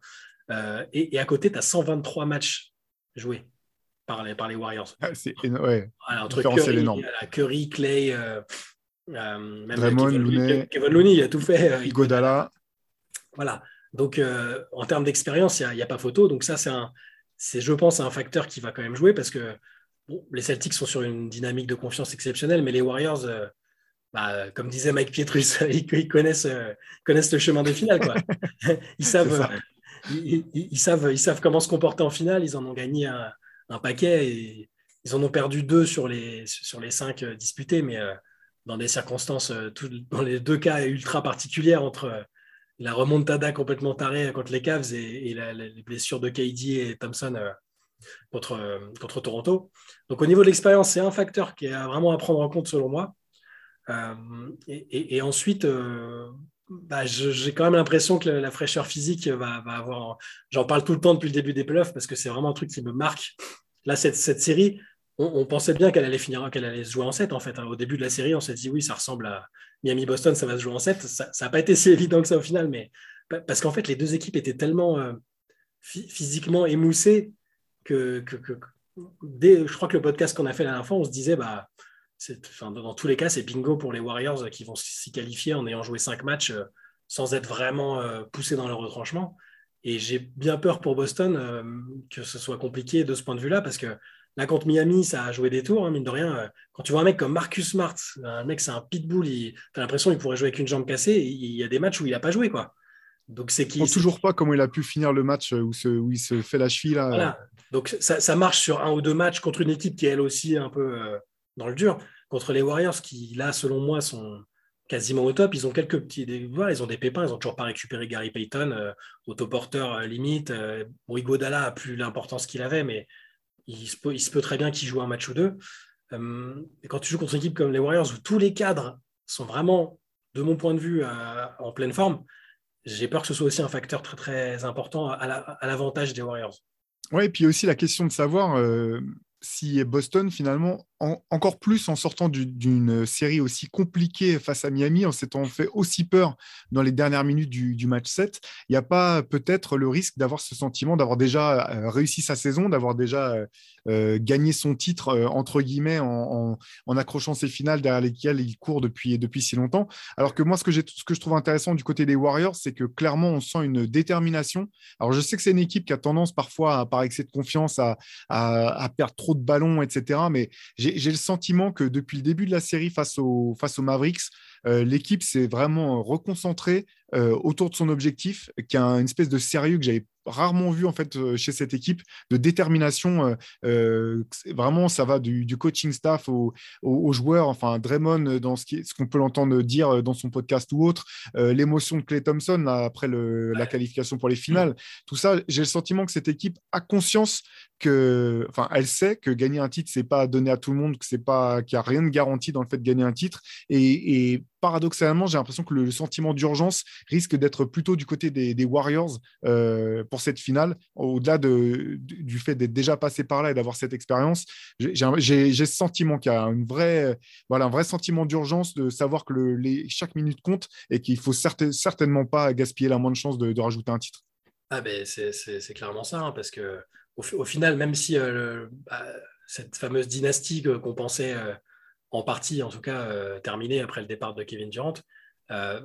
Et, à côté, tu as 1dranttrois matchs joués par les, par les Warriors. Ah, c'est ouais. entre Curry, Curry, Clay, même Kevin, Kevin, Looney, il a tout fait. Igodala. Voilà. Donc, en termes d'expérience, il n'y a, a, pas photo. Donc, ça, c'est, je pense, un facteur qui va quand même jouer parce que les Celtics sont sur une dynamique de confiance exceptionnelle, mais les Warriors, euh, bah, comme disait Mike Pietrus, ils, connaissent, euh, connaissent le chemin des finales. Quoi. ils, savent, ils, savent, ils savent comment se comporter en finale. Ils en ont gagné un, paquet et ils en ont perdu deux sur les, sur les cinq euh, disputés. Mais dans des circonstances, dans les deux cas ultra particulières entre la remontada complètement tarée contre les Cavs et, les blessures de KD et Thompson contre, contre Toronto. Donc au niveau de l'expérience, c'est un facteur qui est vraiment à prendre en compte selon moi. et, ensuite, bah, j'ai quand même l'impression que la, fraîcheur physique va, avoir. J'en parle tout le temps depuis le début des playoffs parce que c'est vraiment un truc qui me marque. Là, cette, série, on, pensait bien qu'elle allait finir, qu'elle allait se jouer en 7 en fait. Hein. Au début de la série, on s'est dit oui, ça ressemble à Miami-Boston, ça va se jouer en 7. Ça n'a pas été si évident que ça au final, mais parce qu'en fait, les deux équipes étaient tellement euh, physiquement émoussées dès, je crois que le podcast qu'on a fait la dernière fois, on se disait bah dans tous les cas, c'est bingo pour les Warriors qui vont s'y qualifier en ayant joué cinq matchs euh, sans être vraiment euh, poussés dans leur retranchement. Et j'ai bien peur pour Boston euh, que ce soit compliqué de ce point de vue-là, parce que là, contre Miami, ça a joué des tours, hein, mine de rien. quand tu vois un mec comme Marcus Smart, un mec, c'est un pitbull, tu as l'impression qu'il pourrait jouer avec une jambe cassée. il y a des matchs où il n'a pas joué, quoi. Donc c'est qui toujours pas comment il a pu finir le match où, où il se fait la cheville là. Donc ça, ça, marche sur un ou deux matchs contre une équipe qui est elle aussi un peu dans le dur. Contre les Warriors, qui là, selon moi, sont quasiment au top. Ils ont quelques petits. Des, ils ont des pépins. Ils ont toujours pas récupéré Gary Payton, euh, autoporteur euh, limite. Euh, Dalla a plus l'importance qu'il avait, mais il se, peut, il se peut très bien qu'il joue un match ou deux. Euh, et quand tu joues contre une équipe comme les Warriors, où tous les cadres sont vraiment, de mon point de vue, en pleine forme, j'ai peur que ce soit aussi un facteur très important à l'avantage des Warriors. Oui, et puis aussi la question de savoir si Boston, finalement, encore plus en sortant d'une série aussi compliquée face à Miami, en s'étant fait aussi peur dans les dernières minutes du, match 7, il n'y a pas peut-être le risque d'avoir ce sentiment d'avoir déjà euh, réussi sa saison, d'avoir déjà euh, euh, gagné son titre, entre guillemets, en, accrochant ses finales derrière lesquelles il court depuis, depuis si longtemps. Alors que moi, ce que, je trouve intéressant du côté des Warriors, c'est que clairement, on sent une détermination. Alors, je sais que c'est une équipe qui a tendance parfois, par excès de confiance, à, à perdre trop de ballons, etc. Mais j'ai j'ai le sentiment que depuis le début de la série face, au, face aux Mavericks, l'équipe s'est vraiment reconcentrée euh, autour de son objectif, qui a une espèce de sérieux que j'avais rarement vu en fait euh, chez cette équipe, de détermination. vraiment, ça va du, coaching staff aux, joueurs. Enfin, Draymond, dans ce qu'on peut l'entendre dire dans son podcast ou autre, l'émotion de Clay Thompson après la qualification pour les finales. Tout ça, j'ai le sentiment que cette équipe a conscience que, enfin, elle sait que gagner un titre, c'est pas donné à tout le monde, que c'est pas, qu'il n'y a rien de garanti dans le fait de gagner un titre. Et, paradoxalement, j'ai l'impression que le, sentiment d'urgence risque d'être plutôt du côté des, Warriors euh, pour cette finale, au-delà de, du fait d'être déjà passé par là et d'avoir cette expérience. J'ai ce sentiment qu'il y a voilà, un vrai sentiment d'urgence de savoir que chaque minute compte et qu'il faut certainement pas gaspiller la moindre chance de, rajouter un titre. Ah ben c'est clairement ça, hein, parce que au, final, même si euh, bah, cette fameuse dynastie qu'on pensait euh, en partie, en tout cas, euh, terminée après le départ de Kevin Durant, bah,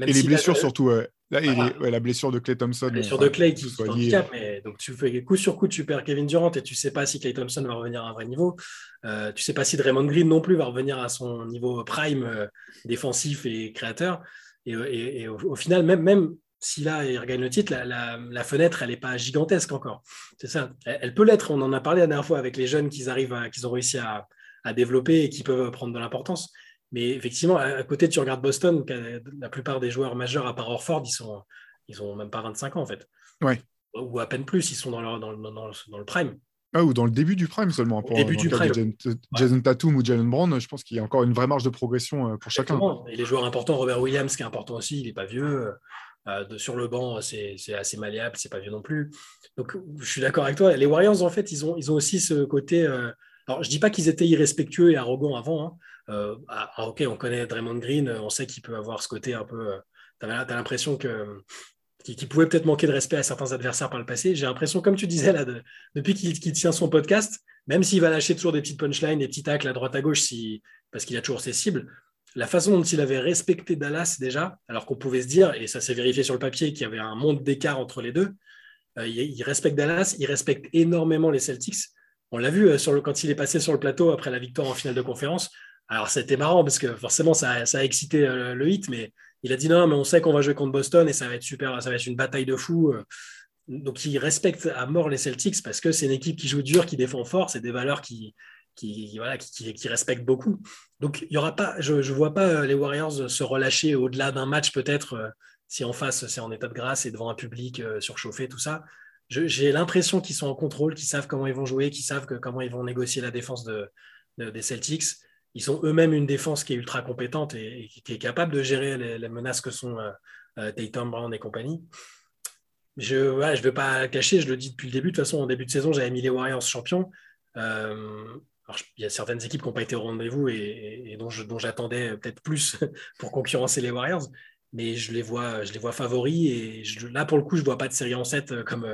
et les blessures surtout, la blessure de Clay Thompson. La blessure de Clay qui, qui mais donc tu fais coup sur coup, tu perds Kevin Durant et tu sais pas si Clay Thompson va revenir à un vrai niveau. Euh, tu sais pas si Draymond Green non plus va revenir à son niveau prime défensif et créateur. Et, au, final, même, même si là, il regagne le titre, la, fenêtre, elle n'est pas gigantesque encore. C'est ça. Elle, peut l'être. On en a parlé la dernière fois avec les jeunes qu'ils arrivent, qu'ils ont réussi à, développer et qui peuvent prendre de l'importance. Mais effectivement, à, côté, tu regardes Boston, la plupart des joueurs majeurs, à part Orford, ils sont, ils ont même pas 25 ans en fait. Ouais. Ou à peine plus, ils sont dans le, dans, dans, le prime. Ah, ou dans le début du prime seulement. Pour, début du prime. Jason, Tatum ou Jalen Brown, je pense qu'il y a encore une vraie marge de progression euh, pour chacun. Et les joueurs importants, Robert Williams, qui est important aussi, il n'est pas vieux. Euh, de, sur le banc, c'est assez malléable, c'est pas vieux non plus. Donc, je suis d'accord avec toi. Les Warriors, en fait, ils ont, ils ont aussi ce côté. Euh, alors, je dis pas qu'ils étaient irrespectueux et arrogants avant. Hein. Euh, ah, ah, ok, on connaît Draymond Green, on sait qu'il peut avoir ce côté un peu. tu as, l'impression que qu'il pouvait peut-être manquer de respect à certains adversaires par le passé. J'ai l'impression, comme tu disais là, depuis qu'il tient son podcast, même s'il va lâcher toujours des petites punchlines, des petits tacles à droite à gauche, parce qu'il a toujours ses cibles, la façon dont il avait respecté Dallas déjà, alors qu'on pouvait se dire, et ça s'est vérifié sur le papier, qu'il y avait un monde d'écart entre les deux, euh, il, respecte Dallas, il respecte énormément les Celtics. On l'a vu euh, quand il est passé sur le plateau après la victoire en finale de conférence. Alors c'était marrant parce que forcément ça, a excité euh, le hit, mais il a dit non, mais on sait qu'on va jouer contre Boston et ça va être super, ça va être une bataille de fous. Donc il respecte à mort les Celtics parce que c'est une équipe qui joue dur, qui défend fort, c'est des valeurs qui, qui, respectent beaucoup. Donc, y aura pas, je ne vois pas les Warriors se relâcher au-delà d'un match, peut-être, si en face, c'est en état de grâce et devant un public surchauffé, tout ça. J'ai l'impression qu'ils sont en contrôle, qu'ils savent comment ils vont jouer, qu'ils savent que, comment ils vont négocier la défense de, des Celtics. Ils sont eux-mêmes une défense qui est ultra compétente et, qui est capable de gérer les, menaces que sont Tatum, Brown et compagnie. Je ne vais pas cacher, je le dis depuis le début. De toute façon, en début de saison, j'avais mis les Warriors champions. Euh, il y a certaines équipes qui n'ont pas été au rendez-vous et, dont, j'attendais peut-être plus pour concurrencer les Warriors. Mais je les vois, je les vois favoris. Et là, pour le coup, je ne vois pas de série en 7 comme,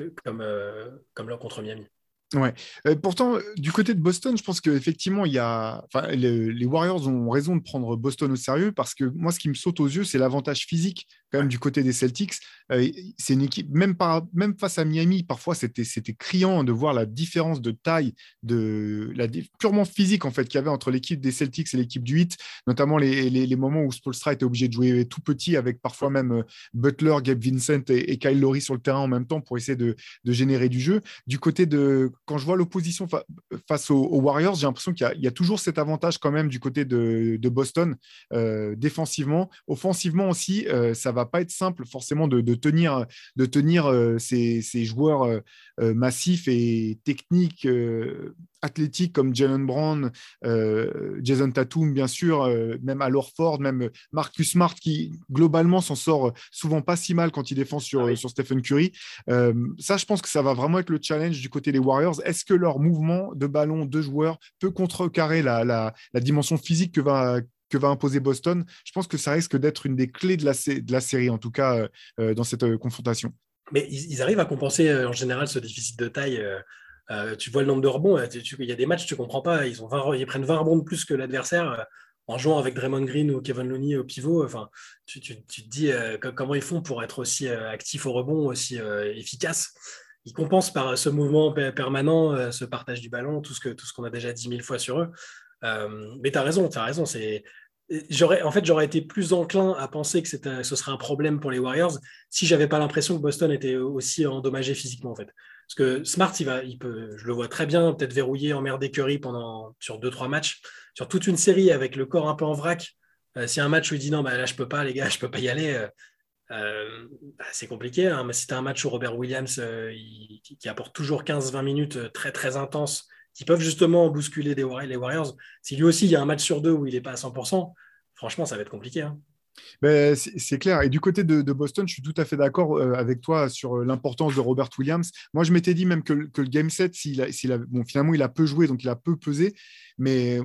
euh, comme, euh, comme là contre Miami. Ouais. pourtant, du côté de Boston, je pense qu'effectivement, il y a... les Warriors ont raison de prendre Boston au sérieux parce que moi, ce qui me saute aux yeux, c'est l'avantage physique quand même du côté des Celtics. Euh, c'est une équipe, même, par, même face à Miami, parfois c'était, c'était criant de voir la différence de taille, de, la, purement physique en fait qu'il y avait entre l'équipe des Celtics et l'équipe du 8, notamment les, les, moments où Spolstra était obligé de jouer tout petit avec parfois même euh, Butler, Gabe Vincent et, Kyle Lowry sur le terrain en même temps pour essayer de, de générer du jeu. Du côté de, quand je vois l'opposition face aux, Warriors, j'ai l'impression qu'il y, a, toujours cet avantage quand même du côté de, de Boston euh, défensivement. Offensivement aussi, ça va pas être simple forcément de, tenir, de tenir euh, ces, joueurs euh, euh, massifs et techniques, athlétiques comme Jalen Brown, Jason Tatum, bien sûr, même Al Ford, même Marcus Smart, qui globalement s'en sort souvent pas si mal quand il défend sur, ah sur Stephen Curry. ça, je pense que ça va vraiment être le challenge du côté des Warriors. Est-ce que leur mouvement de ballon de joueurs peut contrecarrer la, la, la dimension physique que va que va imposer Boston, je pense que ça risque d'être une des clés de la, série, en tout cas euh, euh, dans cette euh, confrontation. Mais ils, arrivent à compenser en général ce déficit de taille. tu vois le nombre de rebonds, il y a des matchs, tu ne comprends pas, ils, ont ils prennent 20 rebonds de plus que l'adversaire en jouant avec Draymond Green ou Kevin Looney au pivot. Enfin, tu, te dis comment ils font pour être aussi actifs au rebond, aussi efficaces ils compensent par ce mouvement permanent, ce partage du ballon, tout ce qu'on a déjà dit mille fois sur eux. mais tu as raison, tu as raison. C'est j'aurais, en fait, j'aurais été plus enclin à penser que ce serait un problème pour les Warriors si j'avais pas l'impression que Boston était aussi endommagé physiquement, en fait. Parce que Smart, il va, il peut, je le vois très bien, peut-être verrouiller, emmerder Curry pendant, sur deux, trois matchs, sur toute une série avec le corps un peu en vrac. Euh, si un match où il dit non, bah, là, je peux pas, les gars, je peux pas y aller, euh, euh, bah, c'est compliqué. Hein. mais si tu as un match où Robert Williams, qui, qui, apporte toujours 15-20 minutes très, très intenses, qui peuvent justement bousculer les Warriors. Si lui aussi, il y a un match sur deux où il n'est pas à 100%, franchement, ça va être compliqué. Hein. Ben, c'est clair. Et du côté de, Boston, je suis tout à fait d'accord euh, avec toi sur euh, l'importance de Robert Williams. Moi, je m'étais dit même que, le game set, bon, finalement, il a peu joué, donc il a peu pesé. Mais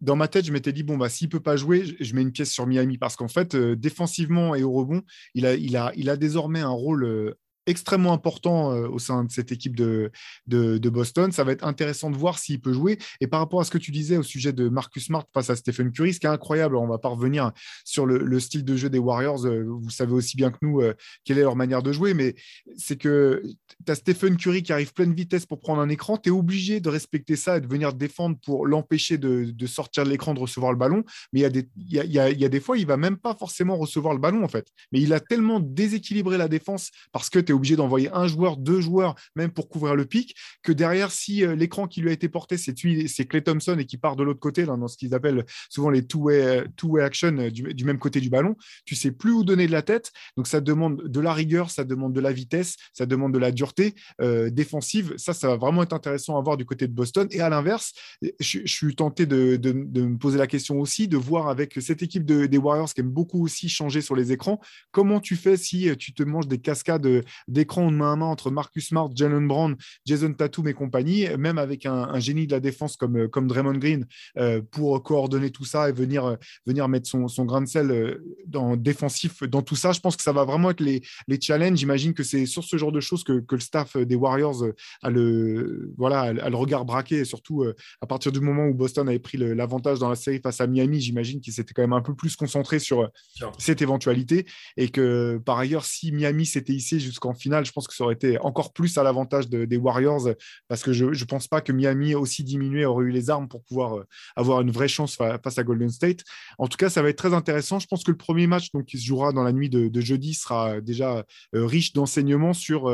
dans ma tête, je m'étais dit, bon, bah, s'il ne peut pas jouer, je, mets une pièce sur Miami. Parce qu'en fait, euh, défensivement et au rebond, il a, il a, il a désormais un rôle extrêmement important euh, au sein de cette équipe de, de, Boston. Ça va être intéressant de voir s'il peut jouer. Et par rapport à ce que tu disais au sujet de Marcus Smart face à Stephen Curry, ce qui est incroyable, on va pas revenir sur le, style de jeu des Warriors. Euh, vous savez aussi bien que nous euh, quelle est leur manière de jouer, mais c'est que tu as Stephen Curry qui arrive pleine vitesse pour prendre un écran. Tu es obligé de respecter ça et de venir défendre pour l'empêcher de, sortir de l'écran, de recevoir le ballon. Mais il y, a des, y a, y a des fois, il va même pas forcément recevoir le ballon, en fait. Mais il a tellement déséquilibré la défense parce que tu es obligé d'envoyer un joueur, deux joueurs, même pour couvrir le pic, que derrière, si euh, l'écran qui lui a été porté, c'est Clay Thompson et qui part de l'autre côté, dans ce qu'ils appellent souvent les two-way euh, two action euh, du, même côté du ballon, tu sais plus où donner de la tête. Donc ça demande de la rigueur, ça demande de la vitesse, ça demande de la dureté défensive. Ça, ça va vraiment être intéressant à voir du côté de Boston. Et à l'inverse, je, suis tenté de, me poser la question aussi, de voir avec cette équipe des Warriors qui aime beaucoup aussi changer sur les écrans, comment tu fais si tu te manges des cascades d'écran de main à main entre Marcus Smart, Jalen Brown, Jason Tatum et compagnie, même avec un, génie de la défense comme, comme Draymond Green euh, pour coordonner tout ça et venir, euh, venir mettre son, son grain de sel euh, dans, défensif dans tout ça. Je pense que ça va vraiment être les, les challenges. J'imagine que c'est sur ce genre de choses que, que, le staff des Warriors a le, voilà, a le regard braqué, et surtout à partir du moment où Boston avait pris l'avantage dans la série face à Miami, j'imagine qu'il s'était quand même un peu plus concentré sur cette éventualité et que par ailleurs, si Miami s'était hissé jusqu'en qu'en finale, je pense que ça aurait été encore plus à l'avantage des Warriors parce que je ne pense pas que Miami, aussi diminué, aurait eu les armes pour pouvoir avoir une vraie chance face à Golden State. En tout cas, ça va être très intéressant. Je pense que le premier match donc, qui se jouera dans la nuit de, jeudi sera déjà riche d'enseignements sur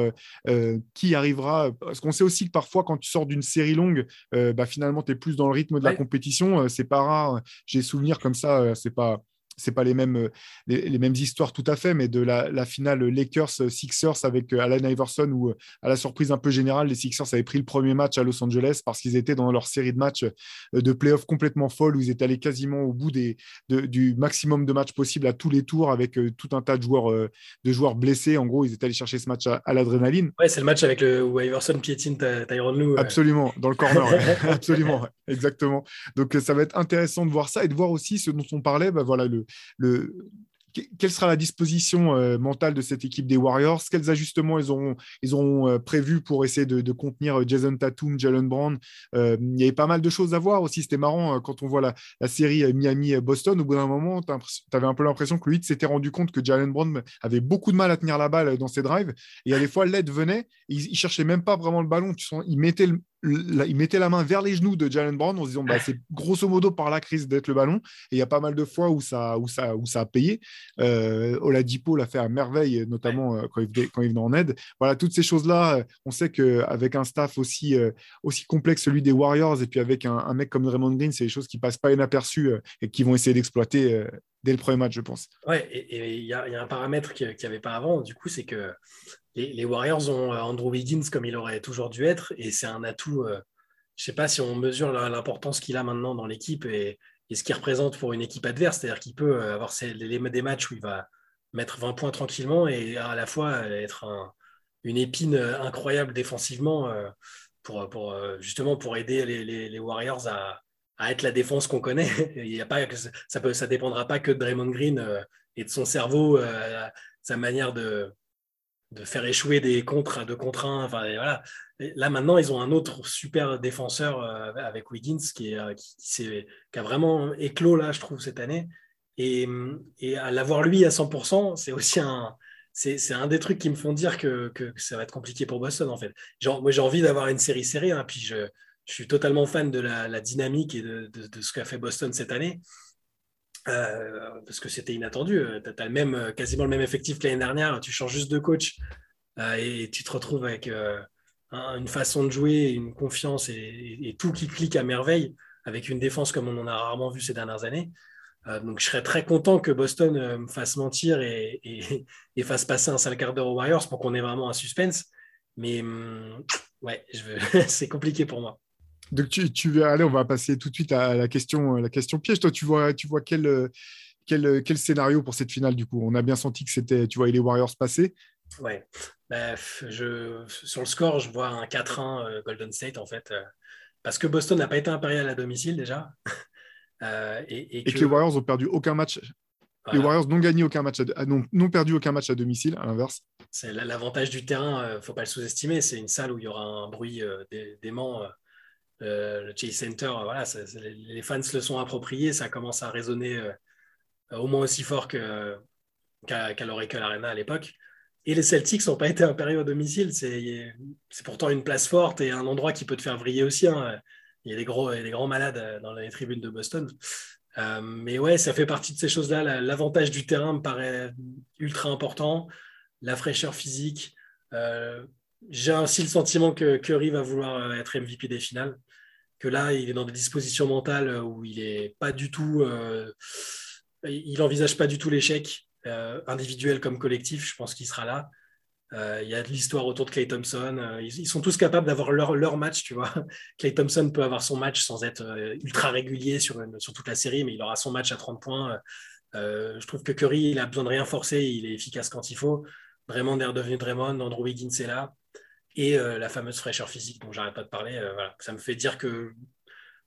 qui arrivera. Parce qu'on sait aussi que parfois, quand tu sors d'une série longue, bah, finalement, tu es plus dans le rythme de la compétition. c'est pas rare. J'ai souvenir comme ça, c'est pas c'est pas les mêmes, euh, les, mêmes histoires tout à fait, mais de la, finale Lakers-Sixers avec euh, Allen Iverson, où, euh, à la surprise un peu générale, les Sixers avaient pris le premier match à Los Angeles parce qu'ils étaient dans leur série de matchs de playoffs complètement folle, où ils étaient allés quasiment au bout des, du maximum de matchs possibles à tous les tours, avec tout un tas de joueurs, de joueurs blessés. En gros, ils étaient allés chercher ce match à, l'adrénaline. Ouais, c'est le match avec le, où Iverson piétine Tyron Lou. Absolument, dans le corner. Absolument, exactement. Donc, ça va être intéressant de voir ça et de voir aussi ce dont on parlait. Bah, voilà, le, le, quelle sera la disposition euh, mentale de cette équipe des Warriors? Quels ajustements ils auront, ils auront euh, prévus pour essayer de, contenir euh, Jason Tatum, Jalen Brown? Il y avait pas mal de choses à voir aussi. C'était marrant quand on voit la, série Miami-Boston. Au bout d'un moment, tu avais un peu l'impression que lui s'était rendu compte que Jalen Brown avait beaucoup de mal à tenir la balle dans ses drives. Et à des fois, l'aide venait, il, ne cherchait même pas vraiment le ballon. Il mettait le, il mettait la main vers les genoux de Jalen Brown en se disant bah, c'est grosso modo par la crise d'être le ballon. Et il y a pas mal de fois où ça, où ça, où ça a payé. Euh, Oladipo l'a fait à merveille, notamment euh, quand, il venait, en aide. Voilà, toutes ces choses-là, euh, on sait qu'avec un staff aussi, euh, aussi complexe, celui des Warriors, et puis avec un, mec comme Draymond Green, c'est des choses qui passent pas inaperçues et qui vont essayer d'exploiter dès le premier match, je pense. Ouais, et il y, a un paramètre qu'il n'y avait pas avant, du coup, c'est que les, Warriors ont euh, Andrew Wiggins comme il aurait toujours dû être, et c'est un atout. Euh, je ne sais pas si on mesure l'importance qu'il a maintenant dans l'équipe et, ce qu'il représente pour une équipe adverse, c'est-à-dire qu'il peut euh, avoir des matchs où il va mettre 20 points tranquillement et à la fois être une épine incroyable défensivement pour, justement pour aider les, Warriors à, être la défense qu'on connaît. Il y a pas, ça ne dépendra pas que de Draymond Green et de son cerveau, sa manière de, de faire échouer des contre de contre un. Enfin, voilà. là, maintenant, ils ont un autre super défenseur euh, avec Wiggins qui, est, euh, qui, a vraiment éclos, là, je trouve, cette année. Et, et à l'avoir lui à 100%, c'est aussi un. C'est un des trucs qui me font dire que, que, ça va être compliqué pour Boston, en fait. Genre, moi, j'ai envie d'avoir une série serrée, hein, puis je, je, suis totalement fan de la, dynamique et de, ce qu'a fait Boston cette année. Euh, parce que c'était inattendu. Euh, tu as le même, euh, quasiment le même effectif que l'année dernière. Tu changes juste de coach et tu te retrouves avec une façon de jouer, une confiance et, tout qui clique à merveille avec une défense comme on en a rarement vu ces dernières années. donc je serais très content que Boston me fasse mentir et, et, fasse passer un sale quart d'heure aux Warriors pour qu'on ait vraiment un suspense. Mais hum, ouais, c'est compliqué pour moi. Donc, tu, tu, allez, on va passer tout de suite à la question, la question piège. Toi, tu vois, tu vois quel, quel, quel scénario pour cette finale du coup? On a bien senti que c'était, tu vois, les Warriors passer. Ouais. Bah, je, sur le score, je vois un 4-1 euh, Golden State en fait, euh, parce que Boston n'a pas été impérial à domicile déjà. Euh, et, que... les Warriors ont perdu aucun match. Les Warriors n'ont gagné aucun match, à, n'ont perdu aucun match à domicile, à l'inverse. C'est l'avantage du terrain, il ne faut pas le sous-estimer. C'est une salle où il y aura un bruit dément euh, le Chase Center, voilà, les fans se le sont appropriés, ça commence à résonner euh, au moins aussi fort qu'à qu l'Oracle Arena à l'époque. Et les Celtics n'ont pas été impériaux à domicile. C'est pourtant une place forte et un endroit qui peut te faire vriller aussi. Hein. Il y a des gros, des grands malades dans les tribunes de Boston. Euh, mais ouais, ça fait partie de ces choses-là. L'avantage du terrain me paraît ultra important. La fraîcheur physique. J'ai aussi le sentiment que Curry va vouloir être MVP des finales que là, il est dans des dispositions mentales où il est pas du tout, euh, il envisage pas du tout l'échec euh, individuel comme collectif. Je pense qu'il sera là. Euh, il y a de l'histoire autour de Clay Thompson. Ils, sont tous capables d'avoir leur, leur, match, tu vois. Clay Thompson peut avoir son match sans être ultra régulier sur, sur toute la série, mais il aura son match à 30 points. je trouve que Curry, il a besoin de rien forcer, il est efficace quand il faut. Draymond est redevenu Draymond, Andrew Wiggins est là et euh, la fameuse fraîcheur physique dont j'arrête pas de parler. Euh, voilà. Ça me fait dire que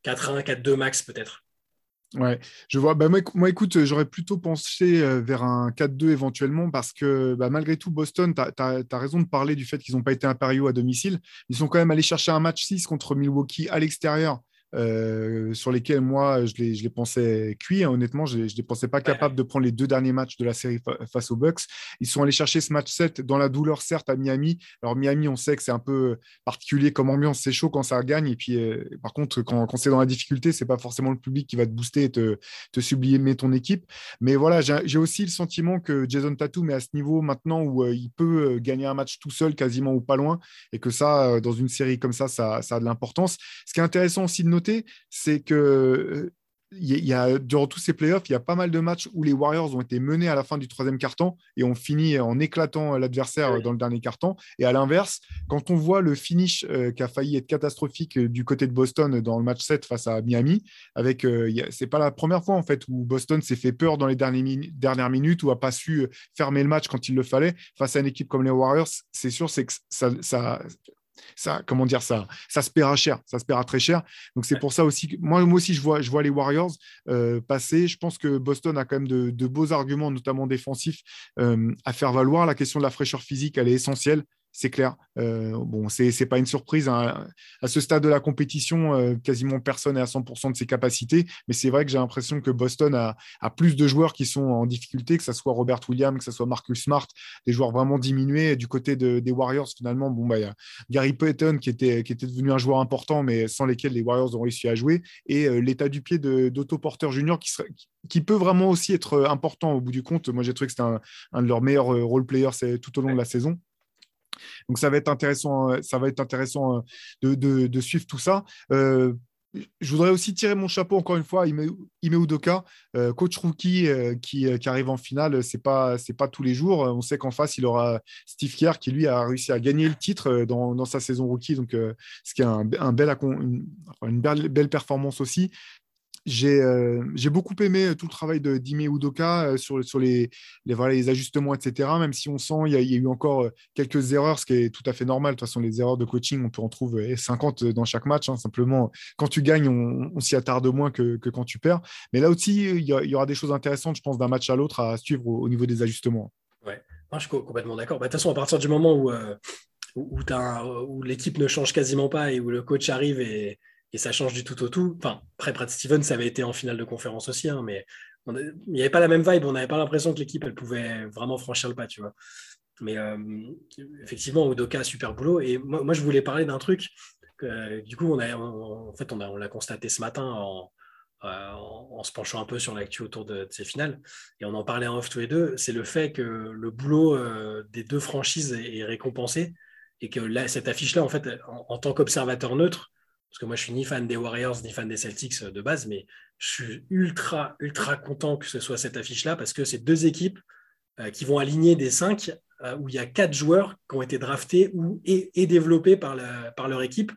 4-1, 4-2 max peut-être. Ouais, je vois. Bah, moi, écoute, j'aurais plutôt pensé euh, vers un 4-2 éventuellement parce que bah, malgré tout, Boston, tu as, raison de parler du fait qu'ils n'ont pas été impériaux à domicile. Ils sont quand même allés chercher un match 6 contre Milwaukee à l'extérieur euh, sur lesquels moi, je les, je les pensais cuits. Hein. honnêtement, je ne les pensais pas capables de prendre les deux derniers matchs de la série face aux Bucks. Ils sont allés chercher ce match 7 dans la douleur, certes, à Miami. Alors, Miami, on sait que c'est un peu particulier comme ambiance. C'est chaud quand ça gagne. Et puis, euh, par contre, quand, quand c'est dans la difficulté, c'est pas forcément le public qui va te booster et te, te sublimer ton équipe. Mais voilà, j'ai aussi le sentiment que Jason Tatum est à ce niveau maintenant où euh, il peut gagner un match tout seul, quasiment ou pas loin. Et que ça, dans une série comme ça, ça, ça a de l'importance. Ce qui est intéressant aussi de noter, c'est que euh, il y a, durant tous ces playoffs, il y a pas mal de matchs où les Warriors ont été menés à la fin du troisième quart-temps et ont fini en éclatant l'adversaire dans le dernier quart-temps. Et à l'inverse, quand on voit le finish euh, qui a failli être catastrophique euh, du côté de Boston dans le match 7 face à Miami, avec c'est pas la première fois en fait où Boston s'est fait peur dans les dernières minutes ou a pas su fermer le match quand il le fallait face à une équipe comme les Warriors. C'est sûr, c'est que ça, ça ça, comment dire ça, ça se paiera cher, ça se paiera très cher. Donc c'est pour ça aussi que moi, moi aussi je vois, je vois les Warriors euh, passer. Je pense que Boston a quand même de, beaux arguments, notamment défensifs, euh, à faire valoir. La question de la fraîcheur physique, elle est essentielle c'est clair. Euh, bon, c'est n'est pas une surprise. Hein. À ce stade de la compétition, euh, quasiment personne n'est à 100% de ses capacités. Mais c'est vrai que j'ai l'impression que Boston a, plus de joueurs qui sont en difficulté, que ce soit Robert Williams, que ce soit Marcus Smart, des joueurs vraiment diminués. du côté des Warriors, finalement, bon, bah, y a Gary Payton qui était, devenu un joueur important, mais sans lesquels les Warriors ont réussi à jouer. Et euh, l'état du pied d'Otto Porter Junior qui, qui peut vraiment aussi être important au bout du compte. Moi, j'ai trouvé que c'était un, un, de leurs meilleurs role players tout au long de la saison. Donc ça va être intéressant, euh, ça va être intéressant euh, de, suivre tout ça. Euh, je voudrais aussi tirer mon chapeau encore une fois à Ime, Udoka, coach rookie qui, arrive en finale. C'est pas pas tous les jours. On sait qu'en face il aura Steve Kerr qui lui a réussi à gagner le titre dans, sa saison rookie. Donc ce qui est un, bel, une belle, performance aussi. Euh, j'ai beaucoup aimé tout le travail de Dime Udoka euh, sur, sur les, les, ajustements, etc. Même si on sent qu'il y, a eu encore euh, quelques erreurs, ce qui est tout à fait normal. De toute façon, les erreurs de coaching, on peut en trouver 50 dans chaque match. Hein. Simplement, quand tu gagnes, on, s'y attarde moins que, que, quand tu perds. Mais là aussi, il y, aura des choses intéressantes, je pense, d'un match à l'autre à suivre au, niveau des ajustements. Ouais, je suis complètement d'accord. Bah, de toute façon, à partir du moment où, où, où l'équipe ne change quasiment pas et où le coach arrive et et ça change du tout au tout. Enfin, après, Brad Stevens, ça avait été en finale de conférence aussi, hein, mais il n'y avait pas la même vibe. On n'avait pas l'impression que l'équipe, elle pouvait vraiment franchir le pas, tu vois. Mais euh, effectivement, Udoka, super boulot. Et moi, je voulais parler d'un truc. Du coup, on a, en fait, on, l'a constaté ce matin euh, en, se penchant un peu sur l'actu autour de, ces finales. Et on en parlait en off tous les deux. C'est le fait que le boulot euh, des deux franchises est, récompensé et que cette affiche-là, en fait, en tant qu'observateur neutre, parce que moi je suis ni fan des Warriors ni fan des Celtics euh, de base, mais je suis ultra, ultra content que ce soit cette affiche-là parce que c'est deux équipes euh, qui vont aligner des cinq euh, où il y a quatre joueurs qui ont été draftés ou, et, développés par, par, leur équipe.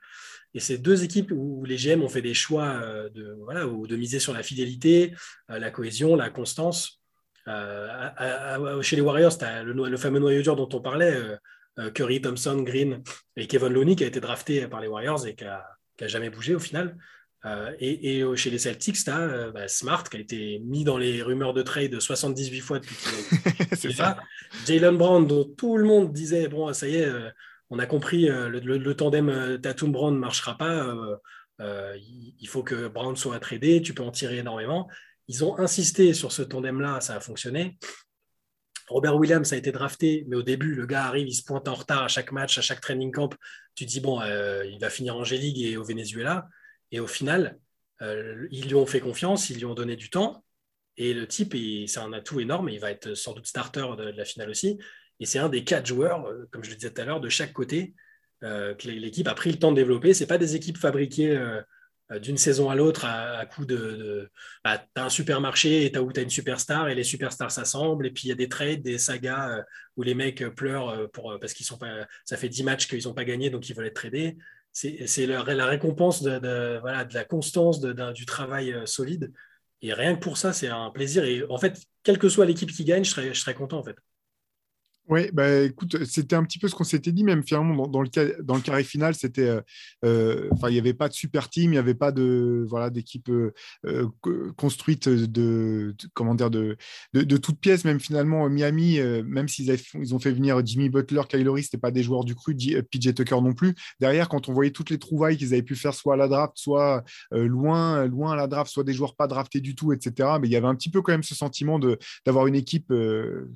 Et c'est deux équipes où les GM ont fait des choix de, voilà, de miser sur la fidélité, la cohésion, la constance. chez les Warriors, tu as le, fameux noyau dur dont on parlait, Curry, Thompson, Green et Kevin Looney qui a été drafté par les Warriors et qui a, qui n'a jamais bougé au final. Euh, et, chez les Celtics, tu as euh, bah, Smart qui a été mis dans les rumeurs de trade 78 fois depuis qu'il est, là. Jalen Brown, dont tout le monde disait bon, ça y est, euh, on a compris, le, tandem Tatum-Brown ne marchera pas. il faut que Brown soit tradé, tu peux en tirer énormément. Ils ont insisté sur ce tandem-là, ça a fonctionné. Robert Williams a été drafté, mais au début, le gars arrive, il se pointe en retard à chaque match, à chaque training camp. Tu dis, bon, euh, il va finir en G-League et au Venezuela. Et au final, euh, ils lui ont fait confiance, ils lui ont donné du temps. Et le type, c'est un atout énorme. il va être sans doute starter de, la finale aussi. Et c'est un des quatre joueurs, euh, comme je le disais tout à l'heure, de chaque côté que l'équipe a pris le temps de développer. Ce pas des équipes fabriquées d'une saison à l'autre à, coup de. bah, tu as un supermarché et où tu as une superstar et les superstars s'assemblent. Et puis il y a des trades, des sagas euh, où les mecs pleurent euh, pour, parce qu'ils sont pas. Ça fait 10 matchs qu'ils n'ont pas gagné donc ils veulent être tradés. C'est la, récompense de, de la constance du travail solide. Et rien que pour ça, c'est un plaisir. Et en fait, quelle que soit l'équipe qui gagne, je serais, je serais content en fait. Oui, bah, écoute, c'était un petit peu ce qu'on s'était dit, même finalement, dans, le, dans le carré final, c'était, euh, euh, il n'y avait pas de super team, il n'y avait pas de, voilà, d'équipe euh, construite de, comment dire, de, de, toutes pièces, même finalement, Miami, même s'ils ils ont fait venir Jimmy Butler, Kylori, ce pas des joueurs du cru, PJ Tucker non plus. Derrière, quand on voyait toutes les trouvailles qu'ils avaient pu faire, soit à la draft, soit loin, loin à la draft, soit des joueurs pas draftés du tout, etc. Mais il y avait un petit peu quand même ce sentiment d'avoir une équipe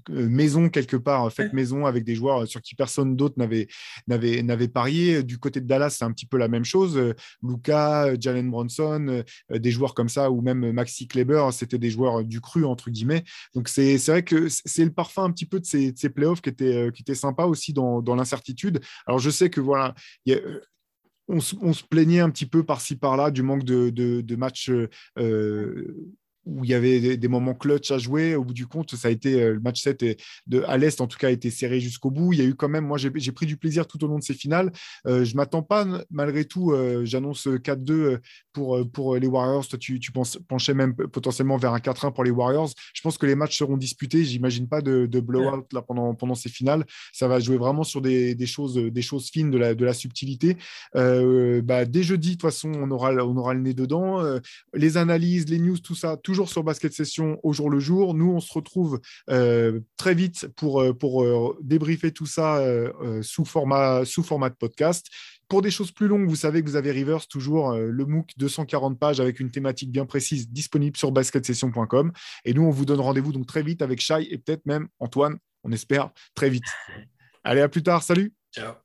maison quelque part, fait maison avec des joueurs sur qui personne d'autre n'avait, n'avait, n'avait parié. Du côté de Dallas, c'est un petit peu la même chose. Luca, Jalen Bronson, euh, des joueurs comme ça, ou même Maxi Kleber, c'était des joueurs du cru, entre guillemets. Donc, c'est, c'est vrai que c'est le parfum un petit peu de ces, de ces playoffs qui était, euh, qui sympa aussi dans, dans l'incertitude. Alors, je sais que voilà, on, on, se plaignait un petit peu par-ci par-là du manque de, de, matchs euh, où il y avait des, moments clutch à jouer. Au bout du compte, ça a été euh, le match 7 et de, à l'Est, en tout cas, a été serré jusqu'au bout. Il y a eu quand même, moi, j'ai pris du plaisir tout au long de ces finales. Euh, je ne m'attends pas, malgré tout, euh, j'annonce 4-2 pour, pour les Warriors. Toi, tu, tu penses, penchais même potentiellement vers un 4-1 pour les Warriors. Je pense que les matchs seront disputés. J'imagine pas de, blowout là, pendant, pendant ces finales. Ça va jouer vraiment sur des, des choses, des choses fines, de la, de la subtilité. bah, dès jeudi, de toute façon, on aura, on aura le nez dedans. les analyses, les news, tout ça, toujours sur Basket Session au jour le jour. Nous, on se retrouve euh, très vite pour, euh, pour euh, débriefer tout ça sous, format, sous format de podcast. Pour des choses plus longues, vous savez que vous avez Rivers, toujours le MOOC 240 pages avec une thématique bien précise disponible sur basketsession.com. Et nous, on vous donne rendez-vous donc très vite avec Shai et peut-être même Antoine, on espère très vite. Allez, à plus tard. Salut. Ciao.